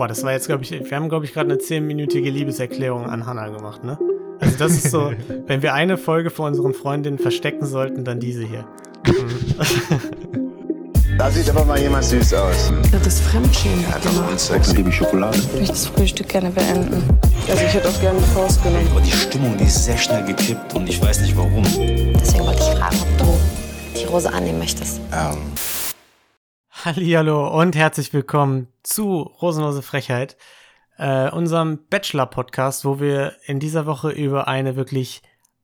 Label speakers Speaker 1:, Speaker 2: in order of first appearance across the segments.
Speaker 1: Boah, das war jetzt, glaube ich, wir haben, glaube ich, gerade eine zehnminütige Liebeserklärung an Hannah gemacht, ne? Also das ist so, wenn wir eine Folge vor unseren Freundinnen verstecken sollten, dann diese hier.
Speaker 2: Da sieht aber mal jemand süß aus.
Speaker 3: Das ist Fremdschämen.
Speaker 2: Ja, das ist Sex. Liebe Schokolade.
Speaker 3: Ich möchte das Frühstück gerne beenden. Also ich hätte auch gerne die Faust genommen.
Speaker 4: Aber die Stimmung, die ist sehr schnell gekippt und ich weiß nicht warum.
Speaker 5: Deswegen wollte ich fragen, ob du die Rose annehmen möchtest.
Speaker 2: Ähm,
Speaker 1: Hallihallo und herzlich willkommen zu Rosenlose Frechheit, äh, unserem Bachelor-Podcast, wo wir in dieser Woche über eine wirklich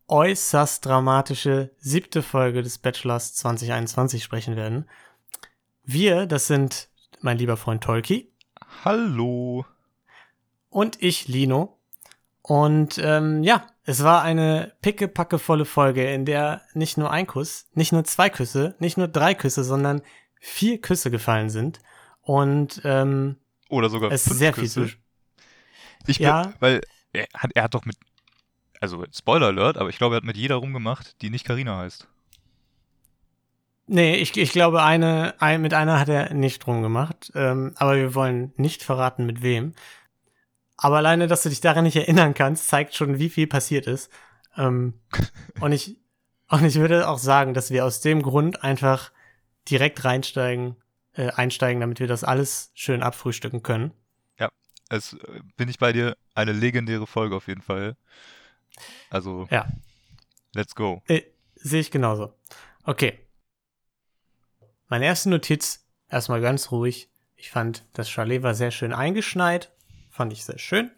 Speaker 1: äußerst dramatische siebte Folge des Bachelors 2021 sprechen werden. Wir, das sind mein lieber Freund Tolki
Speaker 6: Hallo.
Speaker 1: und ich, Lino. Und ähm, ja, es war eine pickepackevolle Folge, in der nicht nur ein Kuss, nicht nur zwei Küsse, nicht nur drei Küsse, sondern vier Küsse gefallen sind. Und ähm,
Speaker 6: Oder sogar
Speaker 1: es ist
Speaker 6: fünf
Speaker 1: sehr
Speaker 6: Küsse.
Speaker 1: viel.
Speaker 6: Ich
Speaker 1: Ja.
Speaker 6: glaub, weil er hat, er hat doch mit, also Spoiler Alert, aber ich glaube, er hat mit jeder rumgemacht, die nicht Karina heißt.
Speaker 1: Nee, ich, ich glaube, eine, ein, mit einer hat er nicht rumgemacht. Ähm, aber wir wollen nicht verraten, mit wem. Aber alleine, dass du dich daran nicht erinnern kannst, zeigt schon, wie viel passiert ist. Ähm, und ich, und ich würde auch sagen, dass wir aus dem Grund einfach direkt reinsteigen, äh, einsteigen, damit wir das alles schön abfrühstücken können.
Speaker 6: Es äh, bin ich bei dir, eine legendäre Folge auf jeden Fall. Also,
Speaker 1: Ja.
Speaker 6: let's go.
Speaker 1: Äh, Sehe ich genauso. Okay. Meine erste Notiz, erstmal ganz ruhig. Ich fand, das Chalet war sehr schön eingeschneit. Fand ich sehr schön.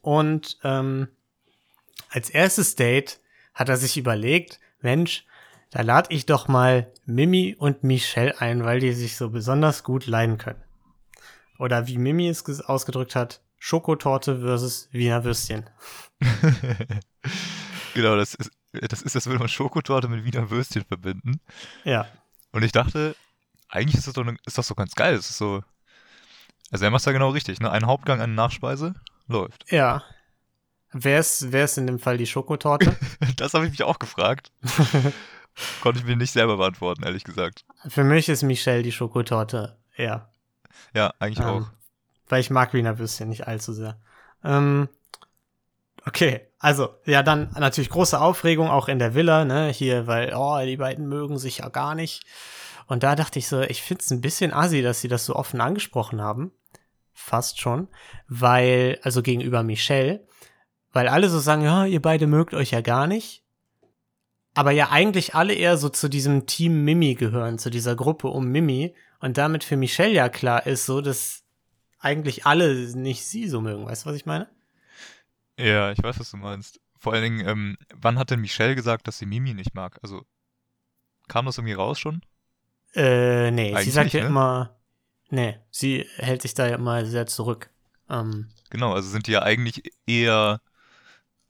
Speaker 1: Und ähm, als erstes Date hat er sich überlegt, Mensch, da lade ich doch mal Mimi und Michelle ein, weil die sich so besonders gut leiden können. Oder wie Mimi es ausgedrückt hat, Schokotorte versus Wiener Würstchen.
Speaker 6: genau, das ist, das ist, das würde man Schokotorte mit Wiener Würstchen verbinden.
Speaker 1: Ja,
Speaker 6: Und ich dachte, eigentlich ist das doch, ne, ist das doch ganz geil. Es ist so, also er macht da genau richtig, ne? Ein Hauptgang, eine Nachspeise, läuft.
Speaker 1: Ja. Wer ist, wer ist in dem Fall die Schokotorte?
Speaker 6: Das habe ich mich auch gefragt. Konnte ich mir nicht selber beantworten, ehrlich gesagt.
Speaker 1: Für mich ist Michelle die Schokotorte. Ja.
Speaker 6: Ja, eigentlich
Speaker 1: Ähm,
Speaker 6: auch.
Speaker 1: Weil ich mag Wiener Würstchen nicht allzu sehr. Ähm, okay, also, ja, dann natürlich große Aufregung auch in der Villa, ne? Hier, weil, oh, die beiden mögen sich ja gar nicht. Und da dachte ich so, ich find's ein bisschen assi, dass sie das so offen angesprochen haben. Fast schon. Weil, also gegenüber Michelle, weil alle so sagen, ja, ihr beide mögt euch ja gar nicht. Aber ja eigentlich alle eher so zu diesem Team Mimi gehören, zu dieser Gruppe um Mimi. Und damit für Michelle ja klar ist, so, dass eigentlich alle nicht sie so mögen. Weißt du, was ich meine?
Speaker 6: Ja, ich weiß, was du meinst. Vor allen Dingen, ähm, wann hat denn Michelle gesagt, dass sie Mimi nicht mag? Also, kam das irgendwie raus schon?
Speaker 1: Äh, nee, sie
Speaker 6: Eigentlich
Speaker 1: sagt
Speaker 6: nicht,
Speaker 1: ja
Speaker 6: ne?
Speaker 1: immer, nee, sie hält sich da ja immer sehr zurück. Ähm,
Speaker 6: Genau, also sind die ja eigentlich eher,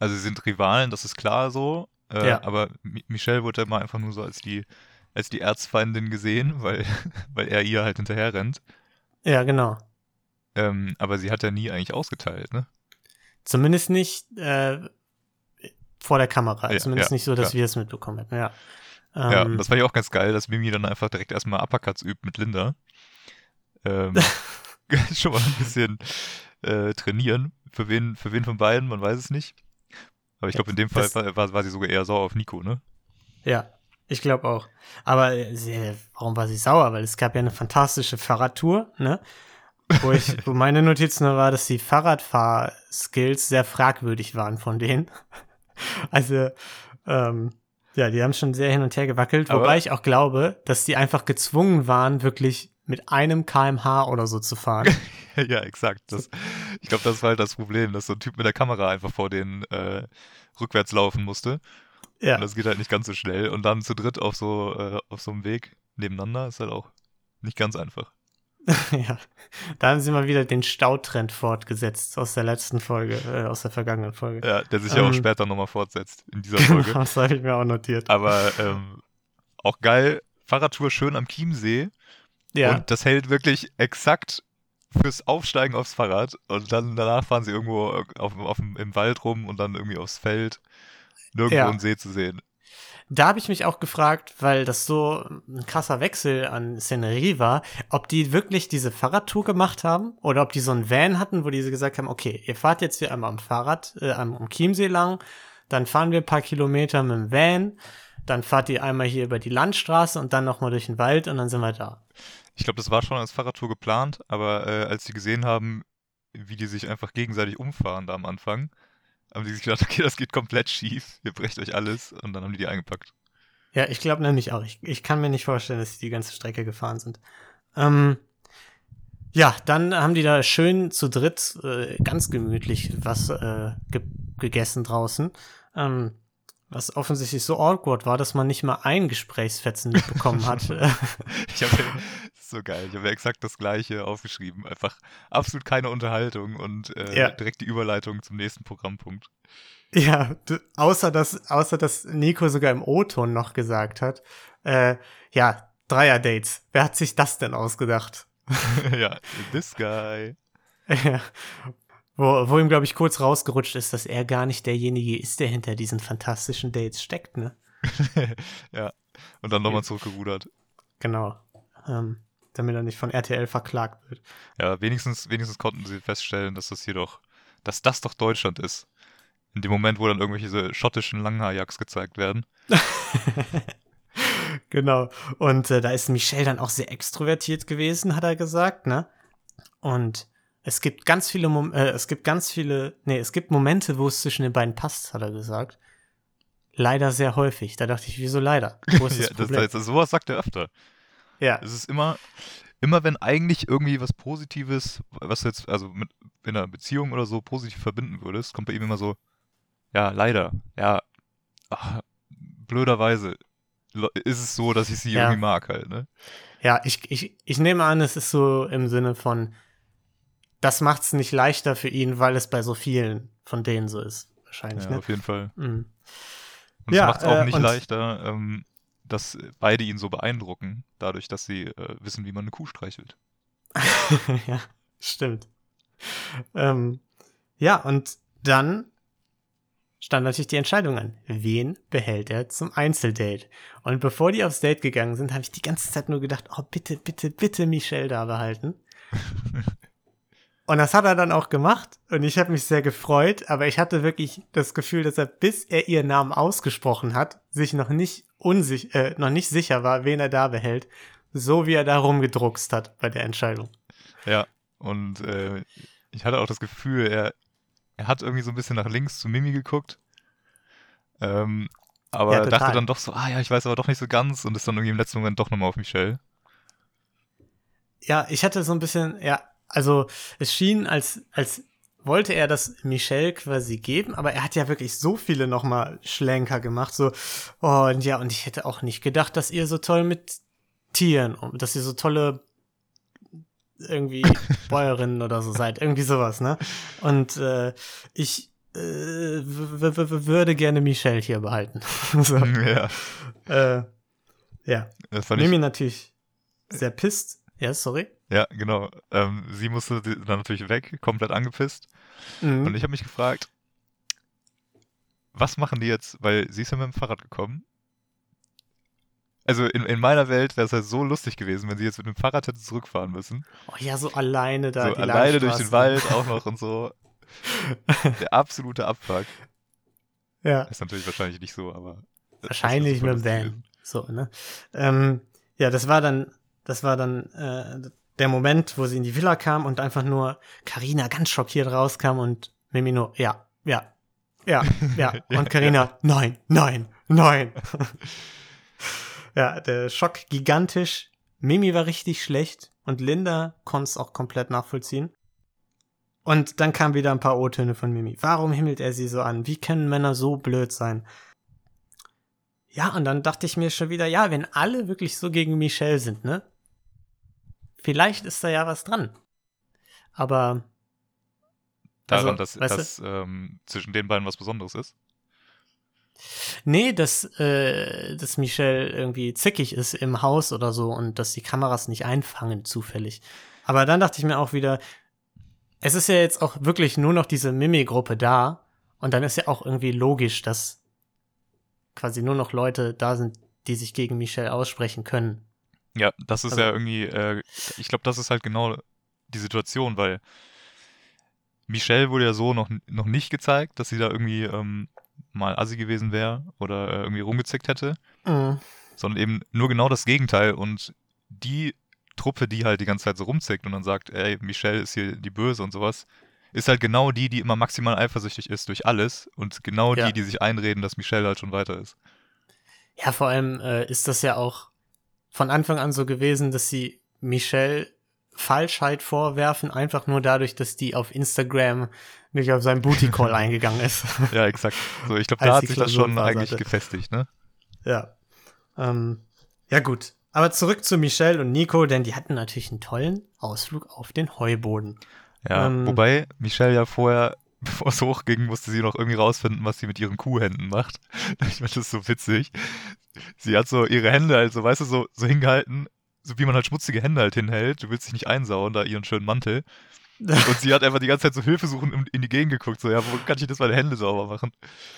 Speaker 6: also sie sind Rivalen, das ist klar so. Äh,
Speaker 1: Ja.
Speaker 6: Aber Mi Michelle wurde immer einfach nur so als die, als die Erzfeindin gesehen, weil, weil er ihr halt hinterher rennt.
Speaker 1: ja, genau.
Speaker 6: Ähm, aber sie hat ja nie eigentlich ausgeteilt, ne?
Speaker 1: Zumindest nicht äh, vor der Kamera.
Speaker 6: Ja,
Speaker 1: Zumindest
Speaker 6: ja,
Speaker 1: nicht so, dass
Speaker 6: ja.
Speaker 1: wir es mitbekommen hätten, ja.
Speaker 6: Ja,
Speaker 1: Ähm,
Speaker 6: das fand ich auch ganz geil, dass Mimi dann einfach direkt erstmal Uppercuts übt mit Linda. Ähm, schon mal ein bisschen äh, trainieren. Für wen, für wen von beiden, man weiß es nicht. Aber ich glaube, in dem Fall
Speaker 1: Das-
Speaker 6: war, war, sie sogar eher sauer auf Nico, ne?
Speaker 1: Ja, ich glaube auch. Aber äh, sie, warum war sie sauer? Weil es gab ja eine fantastische Fahrradtour, ne? Wo, ich, wo meine Notiz nur war, dass die Fahrradfahr-Skills sehr fragwürdig waren von denen. Also, ähm, ja, die haben schon sehr hin und her gewackelt,
Speaker 6: Aber-
Speaker 1: wobei ich auch glaube, dass die einfach gezwungen waren, wirklich mit einem kmh oder so zu fahren.
Speaker 6: ja, exakt. Das, ich glaube, das war halt das Problem, dass so ein Typ mit der Kamera einfach vor denen äh, rückwärts laufen musste.
Speaker 1: Ja,
Speaker 6: Und das geht halt nicht ganz so schnell. Und dann zu dritt auf so, äh, auf so einem Weg nebeneinander ist halt auch nicht ganz einfach.
Speaker 1: ja. Da haben sie mal wieder den Stautrend fortgesetzt aus der letzten Folge, äh, aus der vergangenen Folge.
Speaker 6: Ja, der sich ja auch
Speaker 1: Ähm,
Speaker 6: später nochmal fortsetzt in dieser Folge.
Speaker 1: Genau, das habe ich mir auch notiert.
Speaker 6: Aber ähm, auch geil, Fahrradtour schön am Chiemsee.
Speaker 1: Ja,
Speaker 6: Und das hält wirklich exakt fürs Aufsteigen aufs Fahrrad. Und dann danach fahren sie irgendwo auf, auf, im Wald rum und dann irgendwie aufs Feld. Nirgendwo
Speaker 1: Ja.
Speaker 6: einen See zu sehen.
Speaker 1: da habe ich mich auch gefragt, weil das so ein krasser Wechsel an Szenerie war, ob die wirklich diese Fahrradtour gemacht haben oder ob die so einen Van hatten, wo die gesagt haben, okay, ihr fahrt jetzt hier einmal am Fahrrad, äh, am Chiemsee lang, dann fahren wir ein paar Kilometer mit dem Van, dann fahrt ihr einmal hier über die Landstraße und dann nochmal durch den Wald und dann sind wir da.
Speaker 6: Ich glaube, das war schon als Fahrradtour geplant, aber äh, als sie gesehen haben, wie die sich einfach gegenseitig umfahren da am Anfang, haben die sich gedacht, okay, das geht komplett schief, ihr brecht euch alles und dann haben die die eingepackt.
Speaker 1: Ja, ich glaube nämlich auch. Ich, ich kann mir nicht vorstellen, dass die die ganze Strecke gefahren sind. Ähm, ja, dann haben die da schön zu dritt äh, ganz gemütlich was äh, ge gegessen draußen. Ähm, was offensichtlich so awkward war, dass man nicht mal ein Gesprächsfetzen mitbekommen hat.
Speaker 6: ich habe so geil. Ich habe exakt das gleiche aufgeschrieben. Einfach absolut keine Unterhaltung und äh, ja. direkt die Überleitung zum nächsten Programmpunkt.
Speaker 1: Ja, du, außer dass, außer dass Nico sogar im O-Ton noch gesagt hat, äh, ja, Dreier-Dates. Wer hat sich das denn ausgedacht?
Speaker 6: ja, this guy.
Speaker 1: ja. Wo, wo ihm, glaube ich, kurz rausgerutscht ist, dass er gar nicht derjenige ist, der hinter diesen fantastischen Dates steckt, ne?
Speaker 6: ja. Und dann nochmal zurückgerudert.
Speaker 1: Genau. Ähm, damit er nicht von RTL verklagt wird.
Speaker 6: Ja, wenigstens, wenigstens konnten sie feststellen, dass das hier doch, dass das doch Deutschland ist. In dem Moment, wo dann irgendwelche schottischen Langhaarjacks gezeigt werden.
Speaker 1: genau. Und äh, da ist Michelle dann auch sehr extrovertiert gewesen, hat er gesagt, ne? Und es gibt ganz viele, Mom äh, es gibt ganz viele, nee, es gibt Momente, wo es zwischen den beiden passt, hat er gesagt. Leider sehr häufig. Da dachte ich, wieso leider? Wo ist
Speaker 6: ja, das Problem? Das, sowas sagt er öfter.
Speaker 1: Ja.
Speaker 6: Es ist immer, immer wenn eigentlich irgendwie was Positives, was du jetzt, also mit in einer Beziehung oder so positiv verbinden würdest, kommt bei ihm immer so, ja, leider, ja, ach, blöderweise ist es so, dass ich sie ja. irgendwie mag halt, ne?
Speaker 1: Ja, ich, ich, ich nehme an, es ist so im Sinne von, das macht es nicht leichter für ihn, weil es bei so vielen von denen so ist. Wahrscheinlich,
Speaker 6: ja,
Speaker 1: ne?
Speaker 6: auf jeden Fall.
Speaker 1: Mhm.
Speaker 6: Und ja, es macht es auch äh, nicht leichter, ähm, dass beide ihn so beeindrucken, dadurch, dass sie äh, wissen, wie man eine Kuh streichelt.
Speaker 1: ja, stimmt. Ähm, ja, und dann stand natürlich die Entscheidung an. Wen behält er zum Einzeldate? Und bevor die aufs Date gegangen sind, habe ich die ganze Zeit nur gedacht, oh, bitte, bitte, bitte Michelle da behalten. Und das hat er dann auch gemacht. Und ich habe mich sehr gefreut, aber ich hatte wirklich das Gefühl, dass er, bis er ihren Namen ausgesprochen hat, sich noch nicht unsich äh, noch nicht sicher war, wen er da behält, so wie er da rumgedruckst hat bei der Entscheidung.
Speaker 6: Ja, und äh, ich hatte auch das Gefühl, er, er hat irgendwie so ein bisschen nach links zu Mimi geguckt, ähm, aber ja, dachte dann doch so, ah ja, ich weiß aber doch nicht so ganz und ist dann irgendwie im letzten Moment doch nochmal auf Michelle.
Speaker 1: Ja, ich hatte so ein bisschen, ja, also es schien, als, als wollte er das Michelle quasi geben, aber er hat ja wirklich so viele nochmal Schlenker gemacht, so, oh, und ja, und ich hätte auch nicht gedacht, dass ihr so toll mit Tieren, dass ihr so tolle irgendwie Bäuerinnen oder so seid, irgendwie sowas, ne? Und äh, ich äh, würde gerne Michelle hier behalten. so.
Speaker 6: Ja.
Speaker 1: Äh, ja. Mimi natürlich sehr pisst. Ja, sorry.
Speaker 6: Ja, genau. Ähm, sie musste dann natürlich weg, komplett angepisst. Mhm. Und ich habe mich gefragt, was machen die jetzt? Weil sie ist ja mit dem Fahrrad gekommen. Also in, in meiner Welt wäre es halt so lustig gewesen, wenn sie jetzt mit dem Fahrrad hätte zurückfahren müssen.
Speaker 1: Oh ja, so alleine da.
Speaker 6: So alleine durch den Wald auch noch und so. Der absolute Abfuck.
Speaker 1: Ja.
Speaker 6: Ist natürlich wahrscheinlich nicht so, aber.
Speaker 1: Wahrscheinlich mit dem Van. So, ne? Ähm, ja, das war dann, das war dann äh, der Moment, wo sie in die Villa kam und einfach nur Karina ganz schockiert rauskam und Mimi nur, ja, ja, ja, ja. Und Karina, nein, nein, nein. ja, der Schock gigantisch. Mimi war richtig schlecht und Linda konnte es auch komplett nachvollziehen. Und dann kamen wieder ein paar O-Töne von Mimi. Warum himmelt er sie so an? Wie können Männer so blöd sein? Ja, und dann dachte ich mir schon wieder, ja, wenn alle wirklich so gegen Michelle sind, ne? Vielleicht ist da ja was dran. Aber.
Speaker 6: Daran, also, dass, dass ähm, zwischen den beiden was Besonderes ist?
Speaker 1: Nee, dass, äh, dass Michelle irgendwie zickig ist im Haus oder so und dass die Kameras nicht einfangen zufällig. Aber dann dachte ich mir auch wieder, es ist ja jetzt auch wirklich nur noch diese Mimi-Gruppe da und dann ist ja auch irgendwie logisch, dass quasi nur noch Leute da sind, die sich gegen Michelle aussprechen können.
Speaker 6: Ja, das ist
Speaker 1: Also-
Speaker 6: ja irgendwie, äh, ich glaube, das ist halt genau die Situation, weil Michelle wurde ja so noch, noch nicht gezeigt, dass sie da irgendwie ähm, mal assi gewesen wäre oder äh, irgendwie rumgezickt hätte,
Speaker 1: Mhm.
Speaker 6: sondern eben nur genau das Gegenteil und die Truppe, die halt die ganze Zeit so rumzickt und dann sagt, ey, Michelle ist hier die Böse und sowas, ist halt genau die, die immer maximal eifersüchtig ist durch alles und genau
Speaker 1: Ja.
Speaker 6: die, die sich einreden, dass Michelle halt schon weiter ist.
Speaker 1: Ja, vor allem äh, ist das ja auch von Anfang an so gewesen, dass sie Michelle Falschheit vorwerfen, einfach nur dadurch, dass die auf Instagram nicht auf seinen Booty Call eingegangen ist.
Speaker 6: Ja, exakt. So, ich glaube, da hat sich das schon eigentlich
Speaker 1: hatte.
Speaker 6: gefestigt, ne?
Speaker 1: ja. Ähm, ja, gut. Aber zurück zu Michelle und Nico, denn die hatten natürlich einen tollen Ausflug auf den Heuboden.
Speaker 6: Ja,
Speaker 1: Ähm,
Speaker 6: wobei Michelle ja vorher, bevor es hochging, musste sie noch irgendwie rausfinden, was sie mit ihren Kuhhänden macht. Ich fand das so witzig. Sie hat so ihre Hände halt so, weißt du, so, so hingehalten, so wie man halt schmutzige Hände halt hinhält. Du willst dich nicht einsauen, da ihren schönen Mantel. Und sie hat einfach die ganze Zeit so hilfesuchend in, in die Gegend geguckt, so, ja, wo kann ich das meine Hände sauber machen?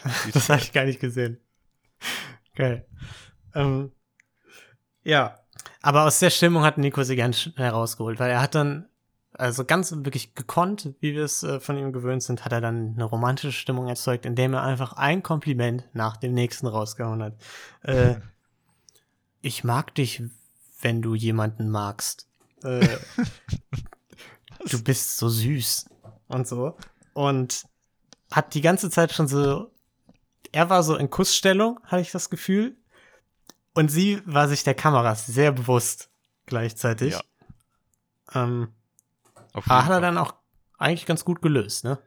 Speaker 1: Das habe ich gar nicht gesehen. Geil. Ähm, ja, aber aus der Stimmung hat Nico sie ganz schnell rausgeholt, weil er hat dann, also ganz wirklich gekonnt, wie wir es äh, von ihm gewöhnt sind, hat er dann eine romantische Stimmung erzeugt, indem er einfach ein Kompliment nach dem nächsten rausgehauen hat. Äh, ich mag dich, wenn du jemanden magst. Äh, du bist so süß und so. Und hat die ganze Zeit schon so, er war so in Kussstellung, hatte ich das Gefühl. Und sie war sich der Kameras sehr bewusst gleichzeitig.
Speaker 6: Ja.
Speaker 1: Ähm,
Speaker 6: Auf jeden
Speaker 1: hat er dann auch eigentlich ganz gut gelöst, ne?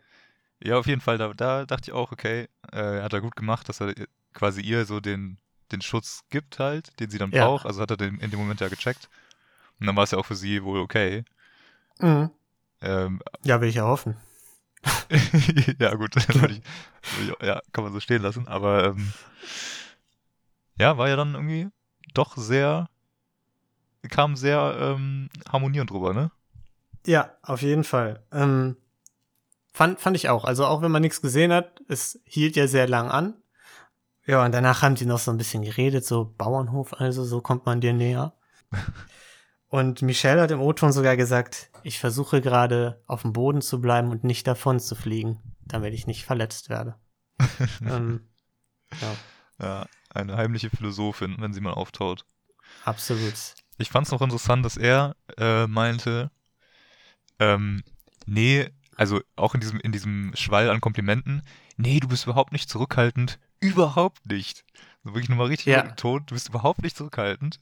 Speaker 6: Ja, auf jeden Fall. Da, da dachte ich auch, okay, äh, hat er gut gemacht, dass er quasi ihr so den, den Schutz gibt halt, den sie dann
Speaker 1: Ja.
Speaker 6: braucht. Also hat er den in dem Moment ja gecheckt. Und dann war es ja auch für sie wohl okay.
Speaker 1: Mhm.
Speaker 6: Ähm,
Speaker 1: Ja, will ich ja hoffen.
Speaker 6: ja, gut, ich, ja, kann man so stehen lassen. Aber ähm, ja, war ja dann irgendwie doch sehr, kam sehr ähm, harmonierend drüber, ne?
Speaker 1: Ja, auf jeden Fall. Ähm, fand, fand ich auch. Also auch wenn man nichts gesehen hat, es hielt ja sehr lang an. Ja, und danach haben die noch so ein bisschen geredet, so Bauernhof, also so kommt man dir näher. Und Michelle hat im O-Ton sogar gesagt, ich versuche gerade auf dem Boden zu bleiben und nicht davon zu fliegen, damit ich nicht verletzt werde. ähm, ja,
Speaker 6: Ja, eine heimliche Philosophin, wenn sie mal auftaut.
Speaker 1: absolut.
Speaker 6: Ich fand es noch interessant, dass er äh, meinte, ähm, nee, also auch in diesem, in diesem Schwall an Komplimenten, nee, du bist überhaupt nicht zurückhaltend, überhaupt nicht. So wirklich nochmal richtig
Speaker 1: Ja.
Speaker 6: betont, du bist überhaupt nicht zurückhaltend.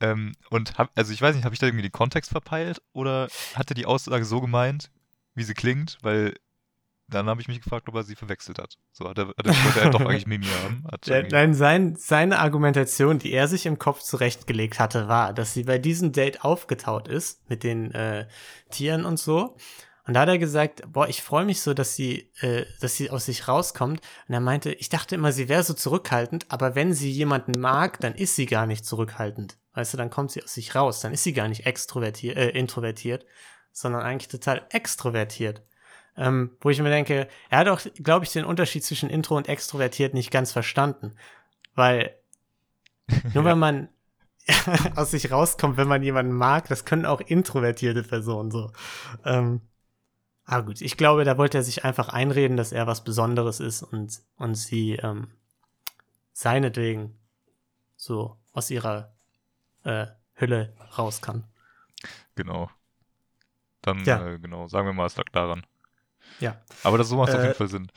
Speaker 6: Ähm, und hab, also ich weiß nicht, habe ich da irgendwie den Kontext verpeilt oder hat er die Aussage so gemeint, wie sie klingt, weil dann habe ich mich gefragt, ob er sie verwechselt hat. So hat er, hat er, wollte er doch eigentlich Mimi haben. Irgendwie-
Speaker 1: Nein, sein, seine Argumentation, die er sich im Kopf zurechtgelegt hatte, war, dass sie bei diesem Date aufgetaut ist mit den äh, Tieren und so. Und da hat er gesagt, boah, ich freue mich so, dass sie, äh, dass sie aus sich rauskommt. Und er meinte, ich dachte immer, sie wäre so zurückhaltend, aber wenn sie jemanden mag, dann ist sie gar nicht zurückhaltend. Weißt du, dann kommt sie aus sich raus, dann ist sie gar nicht extrovertiert, äh, introvertiert, sondern eigentlich total extrovertiert. Ähm, wo ich mir denke, er hat auch, glaube ich, den Unterschied zwischen Intro und extrovertiert nicht ganz verstanden. Weil nur wenn man aus sich rauskommt, wenn man jemanden mag, das können auch introvertierte Personen so. Ähm, aber gut, ich glaube, da wollte er sich einfach einreden, dass er was Besonderes ist und, und sie ähm, seinetwegen so aus ihrer äh, Hülle raus kann.
Speaker 6: Genau. Dann,
Speaker 1: Ja.
Speaker 6: äh, genau, sagen wir mal, es lag daran.
Speaker 1: Ja.
Speaker 6: Aber das so macht auf
Speaker 1: Äh,
Speaker 6: jeden Fall Sinn.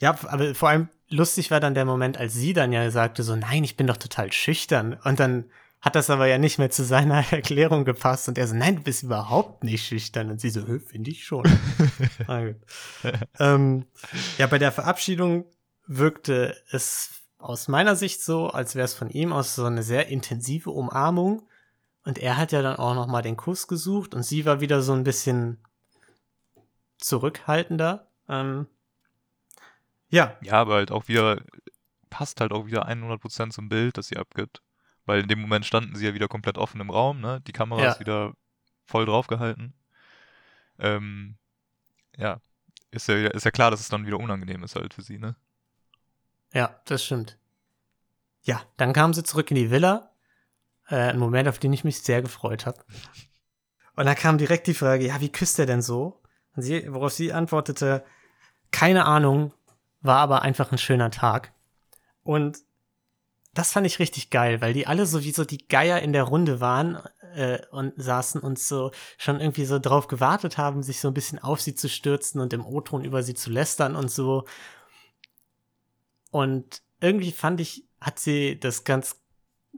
Speaker 1: Ja, aber vor allem lustig war dann der Moment, als sie dann ja sagte so, nein, ich bin doch total schüchtern. Und dann hat das aber ja nicht mehr zu seiner Erklärung gepasst. Und er so, nein, du bist überhaupt nicht schüchtern. Und sie so, "Hö, finde ich schon. Gut. ähm, ja, bei der Verabschiedung wirkte es aus meiner Sicht so, als wäre es von ihm aus so eine sehr intensive Umarmung. Und er hat ja dann auch noch mal den Kuss gesucht und sie war wieder so ein bisschen zurückhaltender. Ähm, ja,
Speaker 6: Ja, aber halt auch wieder, passt halt auch wieder 100% zum Bild, das sie abgibt. Weil in dem Moment standen sie ja wieder komplett offen im Raum, ne? Die Kamera
Speaker 1: Ja.
Speaker 6: ist wieder voll draufgehalten. Ähm, ja. Ist ja, ist ja klar, dass es dann wieder unangenehm ist halt für sie, ne?
Speaker 1: Ja, das stimmt. Ja, dann kamen sie zurück in die Villa. Äh, ein Moment, auf den ich mich sehr gefreut habe. Und da kam direkt die Frage, ja, wie küsst er denn so? Sie, worauf sie antwortete, keine Ahnung, war aber einfach ein schöner Tag. Und das fand ich richtig geil, weil die alle so wie so die Geier in der Runde waren äh, und saßen und so schon irgendwie so drauf gewartet haben, sich so ein bisschen auf sie zu stürzen und im O-Ton über sie zu lästern und so. Und irgendwie fand ich, hat sie das ganz,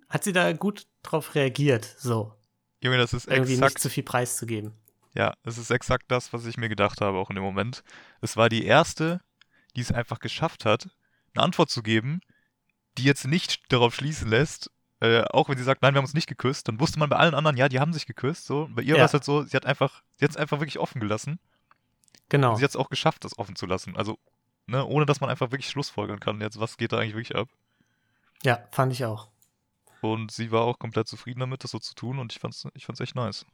Speaker 1: hat sie da gut drauf reagiert, so.
Speaker 6: Junge, das ist
Speaker 1: Irgendwie
Speaker 6: exakt,
Speaker 1: nicht zu viel preiszugeben.
Speaker 6: Ja, es ist exakt das, was ich mir gedacht habe, auch in dem Moment. Es war die erste, die es einfach geschafft hat, eine Antwort zu geben, die jetzt nicht darauf schließen lässt, äh, auch wenn sie sagt, nein, wir haben uns nicht geküsst, dann wusste man bei allen anderen, ja, die haben sich geküsst, so. Bei ihr
Speaker 1: Ja.
Speaker 6: war es halt so, sie hat einfach, sie hat es einfach wirklich offen gelassen.
Speaker 1: Genau.
Speaker 6: Und sie hat es auch geschafft, das offen zu lassen. Also, ne, ohne dass man einfach wirklich Schlussfolgern kann, jetzt, was geht da eigentlich wirklich ab.
Speaker 1: Ja, fand ich auch.
Speaker 6: Und sie war auch komplett zufrieden damit, das so zu tun und ich fand's, ich fand's echt nice.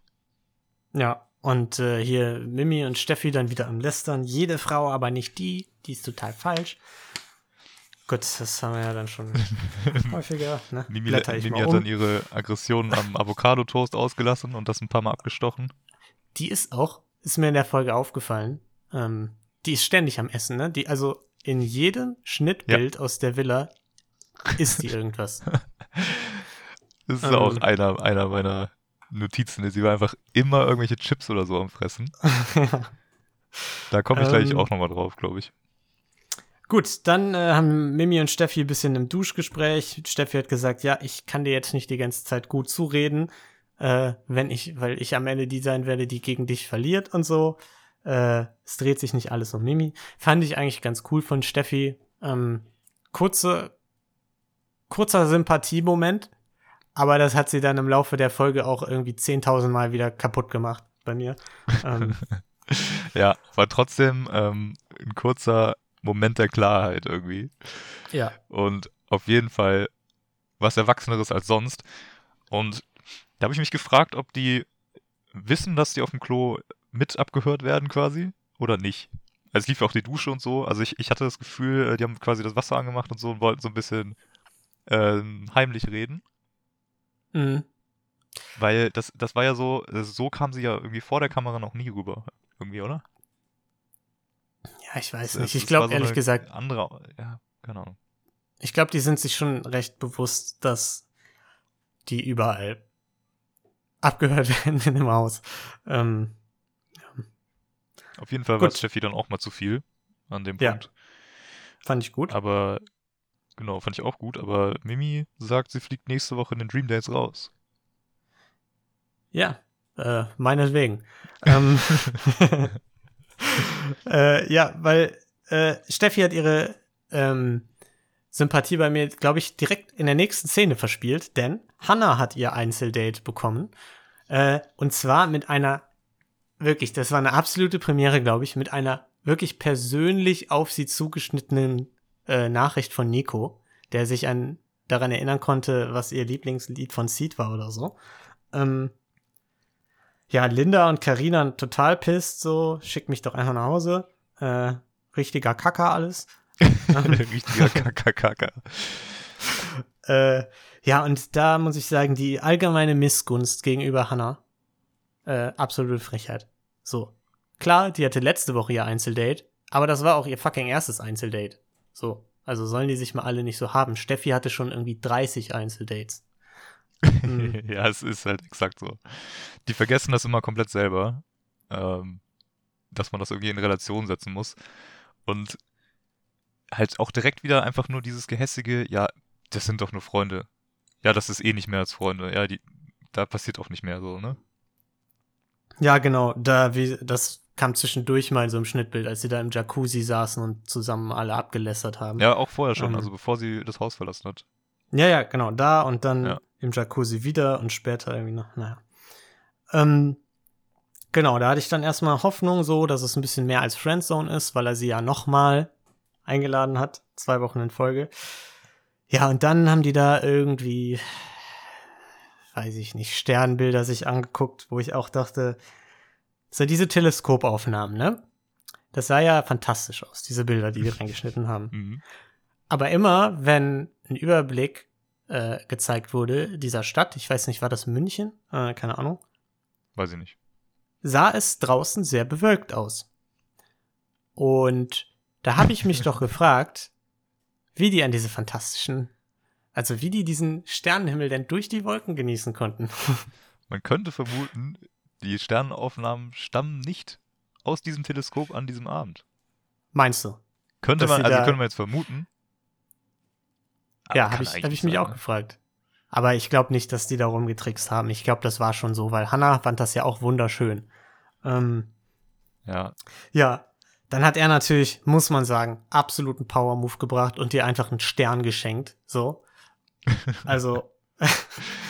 Speaker 1: Ja, und äh, hier Mimi und Steffi dann wieder am Lästern. Jede Frau, aber nicht die. Die ist total falsch. Gut, das haben wir ja dann schon häufiger. Ne?
Speaker 6: Mimi, Mimi
Speaker 1: mal
Speaker 6: hat
Speaker 1: um.
Speaker 6: dann ihre Aggression am Avocado-Toast ausgelassen und das ein paar Mal abgestochen.
Speaker 1: Die ist auch, ist mir in der Folge aufgefallen. Ähm, die ist ständig am Essen, ne? Die, also in jedem Schnittbild aus der Villa isst die irgendwas.
Speaker 6: Das ist
Speaker 1: Ähm.
Speaker 6: auch einer, einer meiner Notizen. Sie war einfach immer irgendwelche Chips oder so am Fressen. Da komme ich gleich
Speaker 1: Ähm.
Speaker 6: auch nochmal drauf, glaube ich.
Speaker 1: Gut, dann äh, haben Mimi und Steffi ein bisschen im Duschgespräch. Steffi hat gesagt, ja, ich kann dir jetzt nicht die ganze Zeit gut zureden, äh, wenn ich, weil ich am Ende die sein werde, die gegen dich verliert und so. Äh, es dreht sich nicht alles um Mimi. Fand ich eigentlich ganz cool von Steffi. Ähm, kurze, kurzer Sympathiemoment, aber das hat sie dann im Laufe der Folge auch irgendwie 10.000 Mal wieder kaputt gemacht bei mir. ähm,
Speaker 6: Ja, war trotzdem ähm, ein kurzer Moment der Klarheit irgendwie.
Speaker 1: ja,
Speaker 6: Und auf jeden Fall was Erwachseneres als sonst. Und da habe ich mich gefragt, ob die wissen, dass die auf dem Klo mit abgehört werden quasi oder nicht. Also es lief ja auch die Dusche und so. Also ich, ich hatte das Gefühl, äh, die haben quasi das Wasser angemacht und so und wollten so ein bisschen ähm, heimlich reden.
Speaker 1: Mhm.
Speaker 6: Weil das, das war ja so, so kam sie ja irgendwie vor der Kamera noch nie rüber. Irgendwie, oder?
Speaker 1: ja, ich weiß
Speaker 6: Es-
Speaker 1: nicht. Ich
Speaker 6: war
Speaker 1: glaube
Speaker 6: so
Speaker 1: ehrlich gesagt,
Speaker 6: Andere, ja, keine Ahnung.
Speaker 1: Ich glaube, die sind sich schon recht bewusst, dass die überall abgehört werden in dem Haus. Ähm,
Speaker 6: Auf jeden Fall war
Speaker 1: Gut.
Speaker 6: Steffi dann auch mal zu viel an dem
Speaker 1: Ja.
Speaker 6: Punkt.
Speaker 1: fand ich gut.
Speaker 6: Aber genau, fand ich auch gut. Aber Mimi sagt, sie fliegt nächste Woche in den Dream Dates raus.
Speaker 1: Ja, äh, meinetwegen. ähm, äh, ja, weil äh, Steffi hat ihre ähm, Sympathie bei mir, glaube ich, direkt in der nächsten Szene verspielt, denn Hannah hat ihr Einzeldate bekommen. Äh, und zwar mit einer, wirklich, das war eine absolute Premiere, glaube ich, mit einer wirklich persönlich auf sie zugeschnittenen äh, Nachricht von Nico, der sich an, daran erinnern konnte, was ihr Lieblingslied von Seed war oder so. Ähm, ja, Linda und Karina total pisst, so, schick mich doch einfach nach Hause. Äh, richtiger Kacker alles.
Speaker 6: Richtiger Kakakaka.
Speaker 1: Äh, ja, und da muss ich sagen, die allgemeine Missgunst gegenüber Hannah, äh, absolute Frechheit. So. Klar, die hatte letzte Woche ihr Einzeldate, aber das war auch ihr fucking erstes Einzeldate. So. Also sollen die sich mal alle nicht so haben. Steffi hatte schon irgendwie 30 Einzeldates. Mhm.
Speaker 6: ja, es ist halt exakt so. Die vergessen das immer komplett selber, ähm, dass man das irgendwie in Relation setzen muss. Und halt auch direkt wieder einfach nur dieses gehässige, ja, das sind doch nur Freunde. Ja, das ist eh nicht mehr als Freunde. Ja, die, da passiert auch nicht mehr so, ne?
Speaker 1: Ja, genau. Da, wie, das kam zwischendurch mal in so einem Schnittbild, als sie da im Jacuzzi saßen und zusammen alle abgelästert haben.
Speaker 6: Ja, auch vorher schon,
Speaker 1: Ähm.
Speaker 6: also bevor sie das Haus verlassen hat.
Speaker 1: Ja, ja, genau, da und dann
Speaker 6: Ja.
Speaker 1: im Jacuzzi wieder und später irgendwie noch, naja. Ähm, genau, da hatte ich dann erstmal Hoffnung so, dass es ein bisschen mehr als Friendzone ist, weil er sie ja nochmal eingeladen hat, zwei Wochen in Folge. Ja, und dann haben die da irgendwie, weiß ich nicht, Sternbilder sich angeguckt, wo ich auch dachte, so diese Teleskopaufnahmen, ne? Das sah ja fantastisch aus, diese Bilder, die wir reingeschnitten haben.
Speaker 6: Mhm.
Speaker 1: Aber immer, wenn ein Überblick äh, gezeigt wurde dieser Stadt, ich weiß nicht, war das München? Äh, keine Ahnung.
Speaker 6: Weiß ich nicht.
Speaker 1: Sah es draußen sehr bewölkt aus. Und da habe ich mich doch gefragt, wie die an diese fantastischen, also wie die diesen Sternenhimmel denn durch die Wolken genießen konnten.
Speaker 6: Man könnte vermuten, die Sternenaufnahmen stammen nicht aus diesem Teleskop an diesem Abend.
Speaker 1: Meinst du?
Speaker 6: Könnte man, also könnte man jetzt vermuten.
Speaker 1: ja, habe ich, hab ich mich
Speaker 6: sein,
Speaker 1: auch gefragt. Aber ich glaube nicht, dass die da rumgetrickst haben. Ich glaube, das war schon so, weil Hannah fand das ja auch wunderschön. Ähm,
Speaker 6: Ja,
Speaker 1: ja, dann hat er natürlich, muss man sagen, absoluten Power-Move gebracht und dir einfach einen Stern geschenkt. So. Also,
Speaker 6: da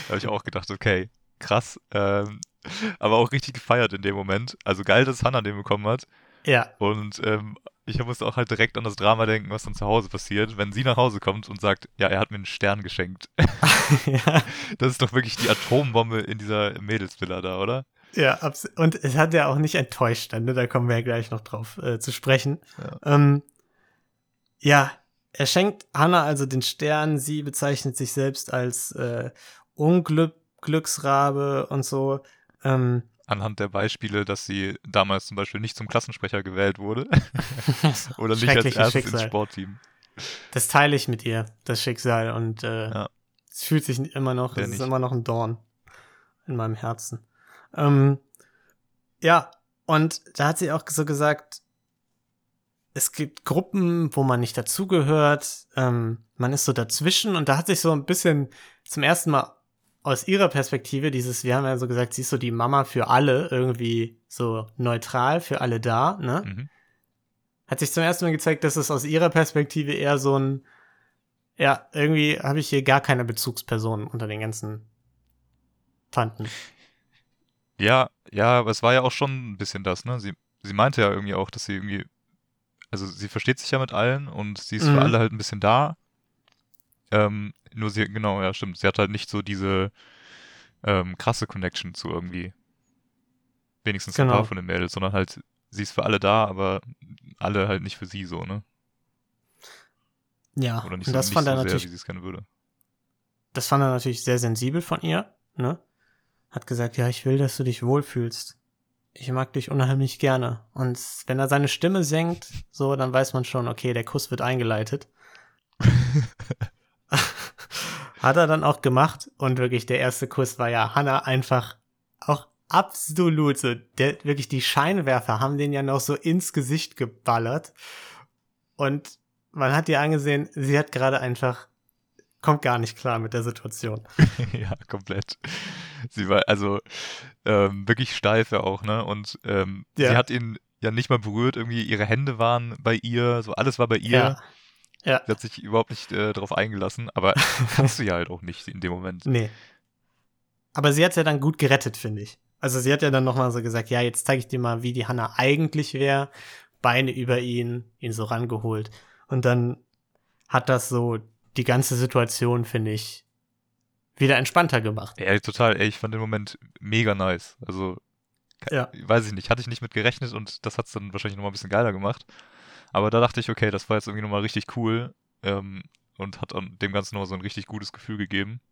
Speaker 6: habe ich auch gedacht, okay, krass. Ähm, aber auch richtig gefeiert in dem Moment. Also geil, dass Hannah den bekommen hat.
Speaker 1: ja,
Speaker 6: Und ähm, ich musste auch halt direkt an das Drama denken, was dann zu Hause passiert, wenn sie nach Hause kommt und sagt, ja, er hat mir einen Stern geschenkt.
Speaker 1: ja,
Speaker 6: Das ist doch wirklich die Atombombe in dieser Mädelsvilla da, oder?
Speaker 1: ja, und es hat ja auch nicht enttäuscht, dann, ne? da kommen wir ja gleich noch drauf äh, zu sprechen.
Speaker 6: Ja.
Speaker 1: Ähm, ja, er schenkt Hannah also den Stern, sie bezeichnet sich selbst als äh, Unglücksrabe und so. Ähm,
Speaker 6: Anhand der Beispiele, dass sie damals zum Beispiel nicht zum Klassensprecher gewählt wurde oder nicht als erstes ins
Speaker 1: Schicksal.
Speaker 6: Sportteam.
Speaker 1: Das teile ich mit ihr, das Schicksal. Und äh,
Speaker 6: Ja.
Speaker 1: es fühlt sich immer noch, es ist immer noch ein Dorn in meinem Herzen. Ähm, ja, und da hat sie auch so gesagt, es gibt Gruppen, wo man nicht dazugehört, ähm, man ist so dazwischen und da hat sich so ein bisschen zum ersten Mal aus ihrer Perspektive dieses, wir haben ja so gesagt, sie ist so die Mama für alle, irgendwie so neutral für alle da, ne?
Speaker 6: Mhm.
Speaker 1: hat sich zum ersten Mal gezeigt, dass es aus ihrer Perspektive eher so ein, ja, irgendwie habe ich hier gar keine Bezugsperson unter den ganzen Tanten.
Speaker 6: Ja, ja, aber es war ja auch schon ein bisschen das, ne? Sie, sie meinte ja irgendwie auch, dass sie irgendwie, also sie versteht sich ja mit allen und sie ist
Speaker 1: Mhm.
Speaker 6: für alle halt ein bisschen da. Ähm, nur sie, genau, ja, stimmt. Sie hat halt nicht so diese ähm, krasse Connection zu irgendwie wenigstens ein
Speaker 1: Genau.
Speaker 6: paar von den Mädels, sondern halt, sie ist für alle da, aber alle halt nicht für sie so, ne?
Speaker 1: Ja,
Speaker 6: Oder nicht
Speaker 1: und
Speaker 6: so,
Speaker 1: das
Speaker 6: nicht
Speaker 1: fand
Speaker 6: so
Speaker 1: er
Speaker 6: sehr,
Speaker 1: natürlich,
Speaker 6: wie sie es gerne würde.
Speaker 1: das fand er natürlich sehr sensibel von ihr, ne? Hat gesagt, ja, ich will, dass du dich wohlfühlst. Ich mag dich unheimlich gerne. Und wenn er seine Stimme senkt, so, dann weiß man schon, okay, der Kuss wird eingeleitet. Hat er dann auch gemacht und wirklich der erste Kuss war ja Hannah einfach auch absolut so, der, wirklich die Scheinwerfer haben den ja noch so ins Gesicht geballert und man hat ihr angesehen, sie hat gerade einfach, kommt gar nicht klar mit der Situation.
Speaker 6: ja, komplett. Sie war also ähm, wirklich steif ja auch, ne? Und ähm,
Speaker 1: Ja.
Speaker 6: sie hat ihn ja nicht mal berührt, irgendwie ihre Hände waren bei ihr, so alles war bei ihr.
Speaker 1: Ja. Ja,
Speaker 6: Sie hat sich überhaupt nicht äh, darauf eingelassen, aber kannst du ja halt auch nicht in dem Moment.
Speaker 1: nee. Aber sie hat ja dann gut gerettet, finde ich. Also sie hat ja dann nochmal so gesagt, ja, jetzt zeige ich dir mal, wie die Hannah eigentlich wäre. Beine über ihn, ihn so rangeholt. Und dann hat das so die ganze Situation, finde ich, wieder entspannter gemacht.
Speaker 6: Ja, total. Ey, ich fand den Moment mega nice. Also,
Speaker 1: Ja.
Speaker 6: weiß ich nicht, hatte ich nicht mit gerechnet und das hat es dann wahrscheinlich nochmal ein bisschen geiler gemacht. Aber da dachte ich, okay, das war jetzt irgendwie nochmal richtig cool ähm, und hat an dem Ganzen nochmal so ein richtig gutes Gefühl gegeben.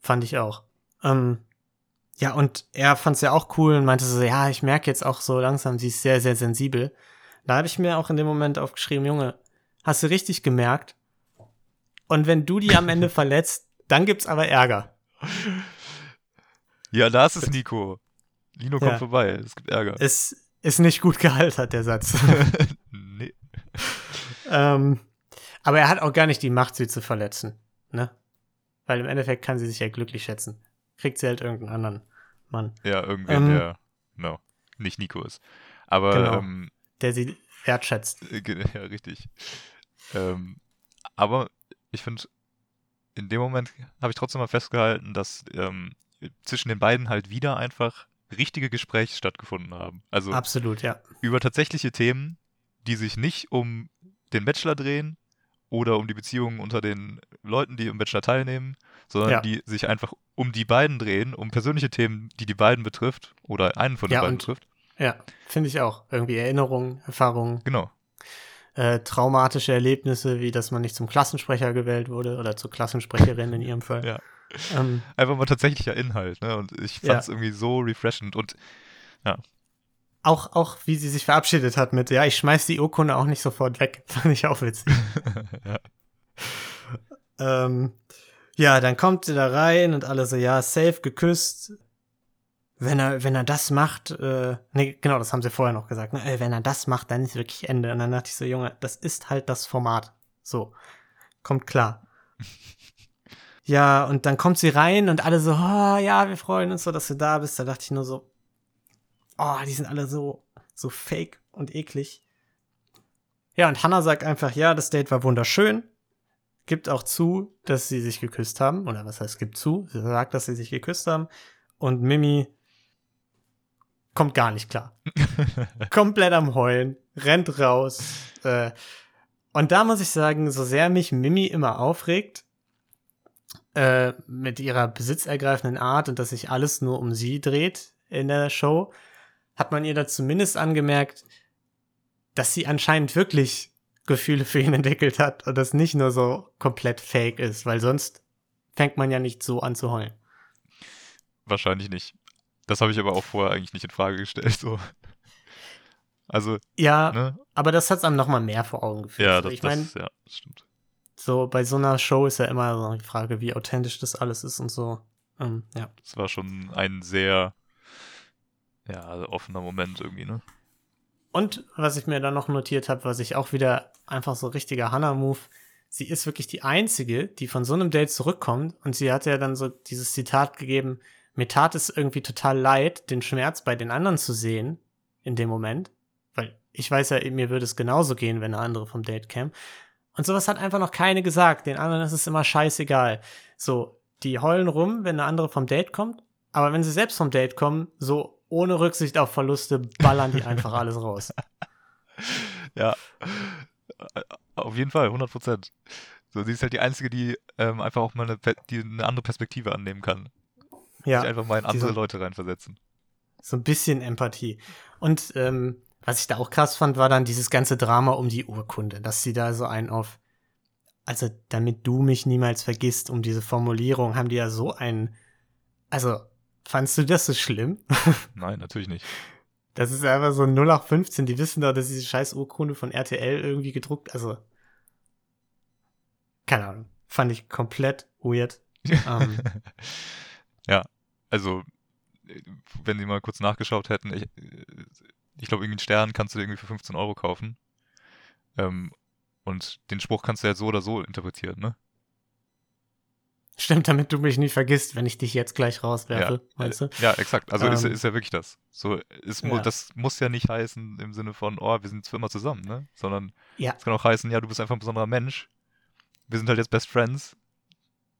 Speaker 1: Fand ich auch. Ähm, ja, und er fand es ja auch cool und meinte so, ja, ich merke jetzt auch so langsam, sie ist sehr, sehr sensibel. Da habe ich mir auch in dem Moment aufgeschrieben, Junge, hast du richtig gemerkt? Und wenn du die am Ende verletzt, dann gibt's aber Ärger.
Speaker 6: Ja, da ist es Nico. Lino kommt
Speaker 1: Ja.
Speaker 6: vorbei. Es gibt Ärger.
Speaker 1: Es ist nicht gut gealtert, der Satz. ähm, aber er hat auch gar nicht die Macht, sie zu verletzen, ne? Weil im Endeffekt kann sie sich ja glücklich schätzen. Kriegt sie halt irgendeinen anderen Mann,
Speaker 6: Ja, irgendwer,
Speaker 1: Ähm,
Speaker 6: der no, nicht Nico ist. Aber
Speaker 1: Genau.
Speaker 6: ähm,
Speaker 1: der sie wertschätzt.
Speaker 6: Äh, Ja, richtig. Ähm, aber ich finde, in dem Moment habe ich trotzdem mal festgehalten, dass ähm, zwischen den beiden halt wieder einfach richtige Gespräche stattgefunden haben. Also
Speaker 1: Absolut, ja.
Speaker 6: über tatsächliche Themen, die sich nicht um den Bachelor drehen oder um die Beziehungen unter den Leuten, die im Bachelor teilnehmen, sondern
Speaker 1: Ja.
Speaker 6: die sich einfach um die beiden drehen, um persönliche Themen, die die beiden betrifft oder einen von den
Speaker 1: Ja,
Speaker 6: beiden
Speaker 1: und-
Speaker 6: betrifft.
Speaker 1: Ja, finde ich auch. Irgendwie Erinnerungen, Erfahrungen.
Speaker 6: Genau.
Speaker 1: äh, traumatische Erlebnisse, wie dass man nicht zum Klassensprecher gewählt wurde oder zur Klassensprecherin in ihrem Fall.
Speaker 6: Ja.
Speaker 1: Ähm,
Speaker 6: Einfach mal tatsächlicher Inhalt, ne? Und ich
Speaker 1: Ja.
Speaker 6: fand es irgendwie so refreshend und
Speaker 1: auch, auch wie sie sich verabschiedet hat mit, ja, ich schmeiß die Urkunde auch nicht sofort weg. Fand ich auch witzig.
Speaker 6: Ja.
Speaker 1: ähm, ja, dann kommt sie da rein und alle so, ja, safe geküsst. Wenn er, wenn er das macht, äh, nee, genau, das haben sie vorher noch gesagt, ne? äh, wenn er das macht, dann ist wirklich Ende. Und dann dachte ich so, Junge, das ist halt das Format. So, kommt klar. ja, und dann kommt sie rein und alle so, oh, ja, wir freuen uns so, dass du da bist. Da dachte ich nur so, oh, die sind alle so, so fake und eklig. Ja, und Hannah sagt einfach, ja, das Date war wunderschön. Gibt auch zu, dass sie sich geküsst haben. Oder was heißt, gibt zu? Sie sagt, dass sie sich geküsst haben. Und Mimi kommt gar nicht klar. Komplett am Heulen, rennt raus. Äh, und da muss ich sagen, so sehr mich Mimi immer aufregt, äh, mit ihrer besitzergreifenden Art und dass sich alles nur um sie dreht in der Show, hat man ihr da zumindest angemerkt, dass sie anscheinend wirklich Gefühle für ihn entwickelt hat und das nicht nur so komplett fake ist, weil sonst fängt man ja nicht so an zu heulen.
Speaker 6: wahrscheinlich nicht. Das habe ich aber auch vorher eigentlich nicht in Frage gestellt. So. Also,
Speaker 1: Ja,
Speaker 6: ne?
Speaker 1: aber das hat's einem noch mal mehr vor Augen geführt.
Speaker 6: Ja, das,
Speaker 1: ich meine,
Speaker 6: das, ja, das stimmt.
Speaker 1: so bei so einer Show ist ja immer so die Frage, wie authentisch das alles ist und so. Ähm, ja.
Speaker 6: Das war schon ein sehr ja, offener Moment irgendwie, ne?
Speaker 1: Und was ich mir dann noch notiert habe, was ich auch wieder einfach so richtiger Hannah-Move, sie ist wirklich die Einzige, die von so einem Date zurückkommt und sie hat ja dann so dieses Zitat gegeben, mir tat es irgendwie total leid, den Schmerz bei den anderen zu sehen in dem Moment, weil ich weiß ja, mir würde es genauso gehen, wenn eine andere vom Date käme. Und sowas hat einfach noch keine gesagt. Den anderen ist es immer scheißegal. So, die heulen rum, wenn eine andere vom Date kommt, aber wenn sie selbst vom Date kommen, so ohne Rücksicht auf Verluste, ballern die einfach alles raus.
Speaker 6: Ja, auf jeden Fall, 100 Prozent. So, sie ist halt die Einzige, die ähm, einfach auch mal eine, die eine andere Perspektive annehmen kann.
Speaker 1: Ja.
Speaker 6: Sich einfach mal in andere
Speaker 1: diese-
Speaker 6: Leute reinversetzen.
Speaker 1: So ein bisschen Empathie. Und ähm, was ich da auch krass fand, war dann dieses ganze Drama um die Urkunde, dass sie da so einen auf, also damit du mich niemals vergisst, um diese Formulierung, haben die ja so einen, also fandst du das so schlimm?
Speaker 6: Nein, natürlich nicht.
Speaker 1: Das ist einfach so 0815, die wissen doch, dass diese scheiß Urkunde von RTL irgendwie gedruckt, also keine Ahnung, fand ich komplett weird. Ähm,
Speaker 6: ja, also, wenn sie mal kurz nachgeschaut hätten, ich, ich glaube, irgendwie einen Stern kannst du irgendwie für 15 Euro kaufen. Ähm, und den Spruch kannst du ja so oder so interpretieren, ne?
Speaker 1: Stimmt, damit du mich nicht vergisst, wenn ich dich jetzt gleich rauswerfe,
Speaker 6: ja,
Speaker 1: meinst du?
Speaker 6: äh, Ja, exakt. Also ist,
Speaker 1: Ähm,
Speaker 6: ist ja wirklich das. So, mu
Speaker 1: ja.
Speaker 6: das muss ja nicht heißen im Sinne von, oh, wir sind für immer zusammen, ne? Sondern
Speaker 1: Ja.
Speaker 6: es kann auch heißen, ja, du bist einfach ein besonderer Mensch. Wir sind halt jetzt Best Friends,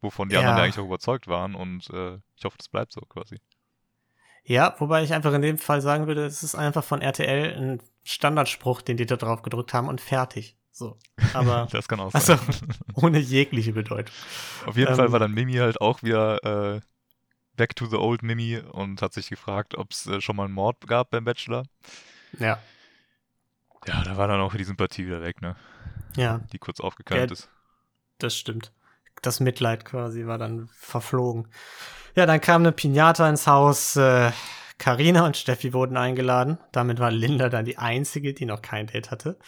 Speaker 6: wovon die anderen ja eigentlich auch überzeugt waren und äh, ich hoffe, das bleibt so quasi.
Speaker 1: Ja, wobei ich einfach in dem Fall sagen würde, es ist einfach von RTL ein Standardspruch, den die da drauf gedrückt haben und fertig. So. Aber
Speaker 6: das kann auch
Speaker 1: also
Speaker 6: sein.
Speaker 1: ohne jegliche Bedeutung.
Speaker 6: Auf jeden
Speaker 1: ähm,
Speaker 6: Fall war dann Mimi halt auch wieder äh, back to the old Mimi und hat sich gefragt, ob es äh, schon mal einen Mord gab beim Bachelor.
Speaker 1: Ja,
Speaker 6: Ja, da war dann auch die Sympathie wieder weg, ne?
Speaker 1: ja,
Speaker 6: Die kurz aufgekeimt
Speaker 1: Ja,
Speaker 6: ist.
Speaker 1: das stimmt. Das Mitleid quasi war dann verflogen. Ja, dann kam eine Pinata ins Haus. Äh, Carina und Steffi wurden eingeladen. Damit war Linda dann die einzige, die noch kein Date hatte.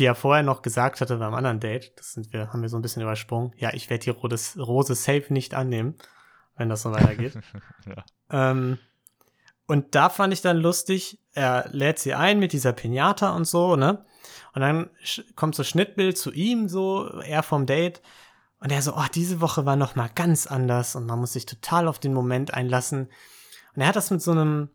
Speaker 1: Die ja vorher noch gesagt hatte beim anderen Date, das sind wir, haben wir so ein bisschen übersprungen. Ja, ich werde die Rose, Rose safe nicht annehmen, wenn das so weitergeht.
Speaker 6: ja.
Speaker 1: Ähm, und da fand ich dann lustig, er lädt sie ein mit dieser Pinata und so, ne? Und dann kommt so Schnittbild zu ihm, so, er vom Date. Und er so, oh, diese Woche war noch mal ganz anders und man muss sich total auf den Moment einlassen. Und er hat das mit so einem,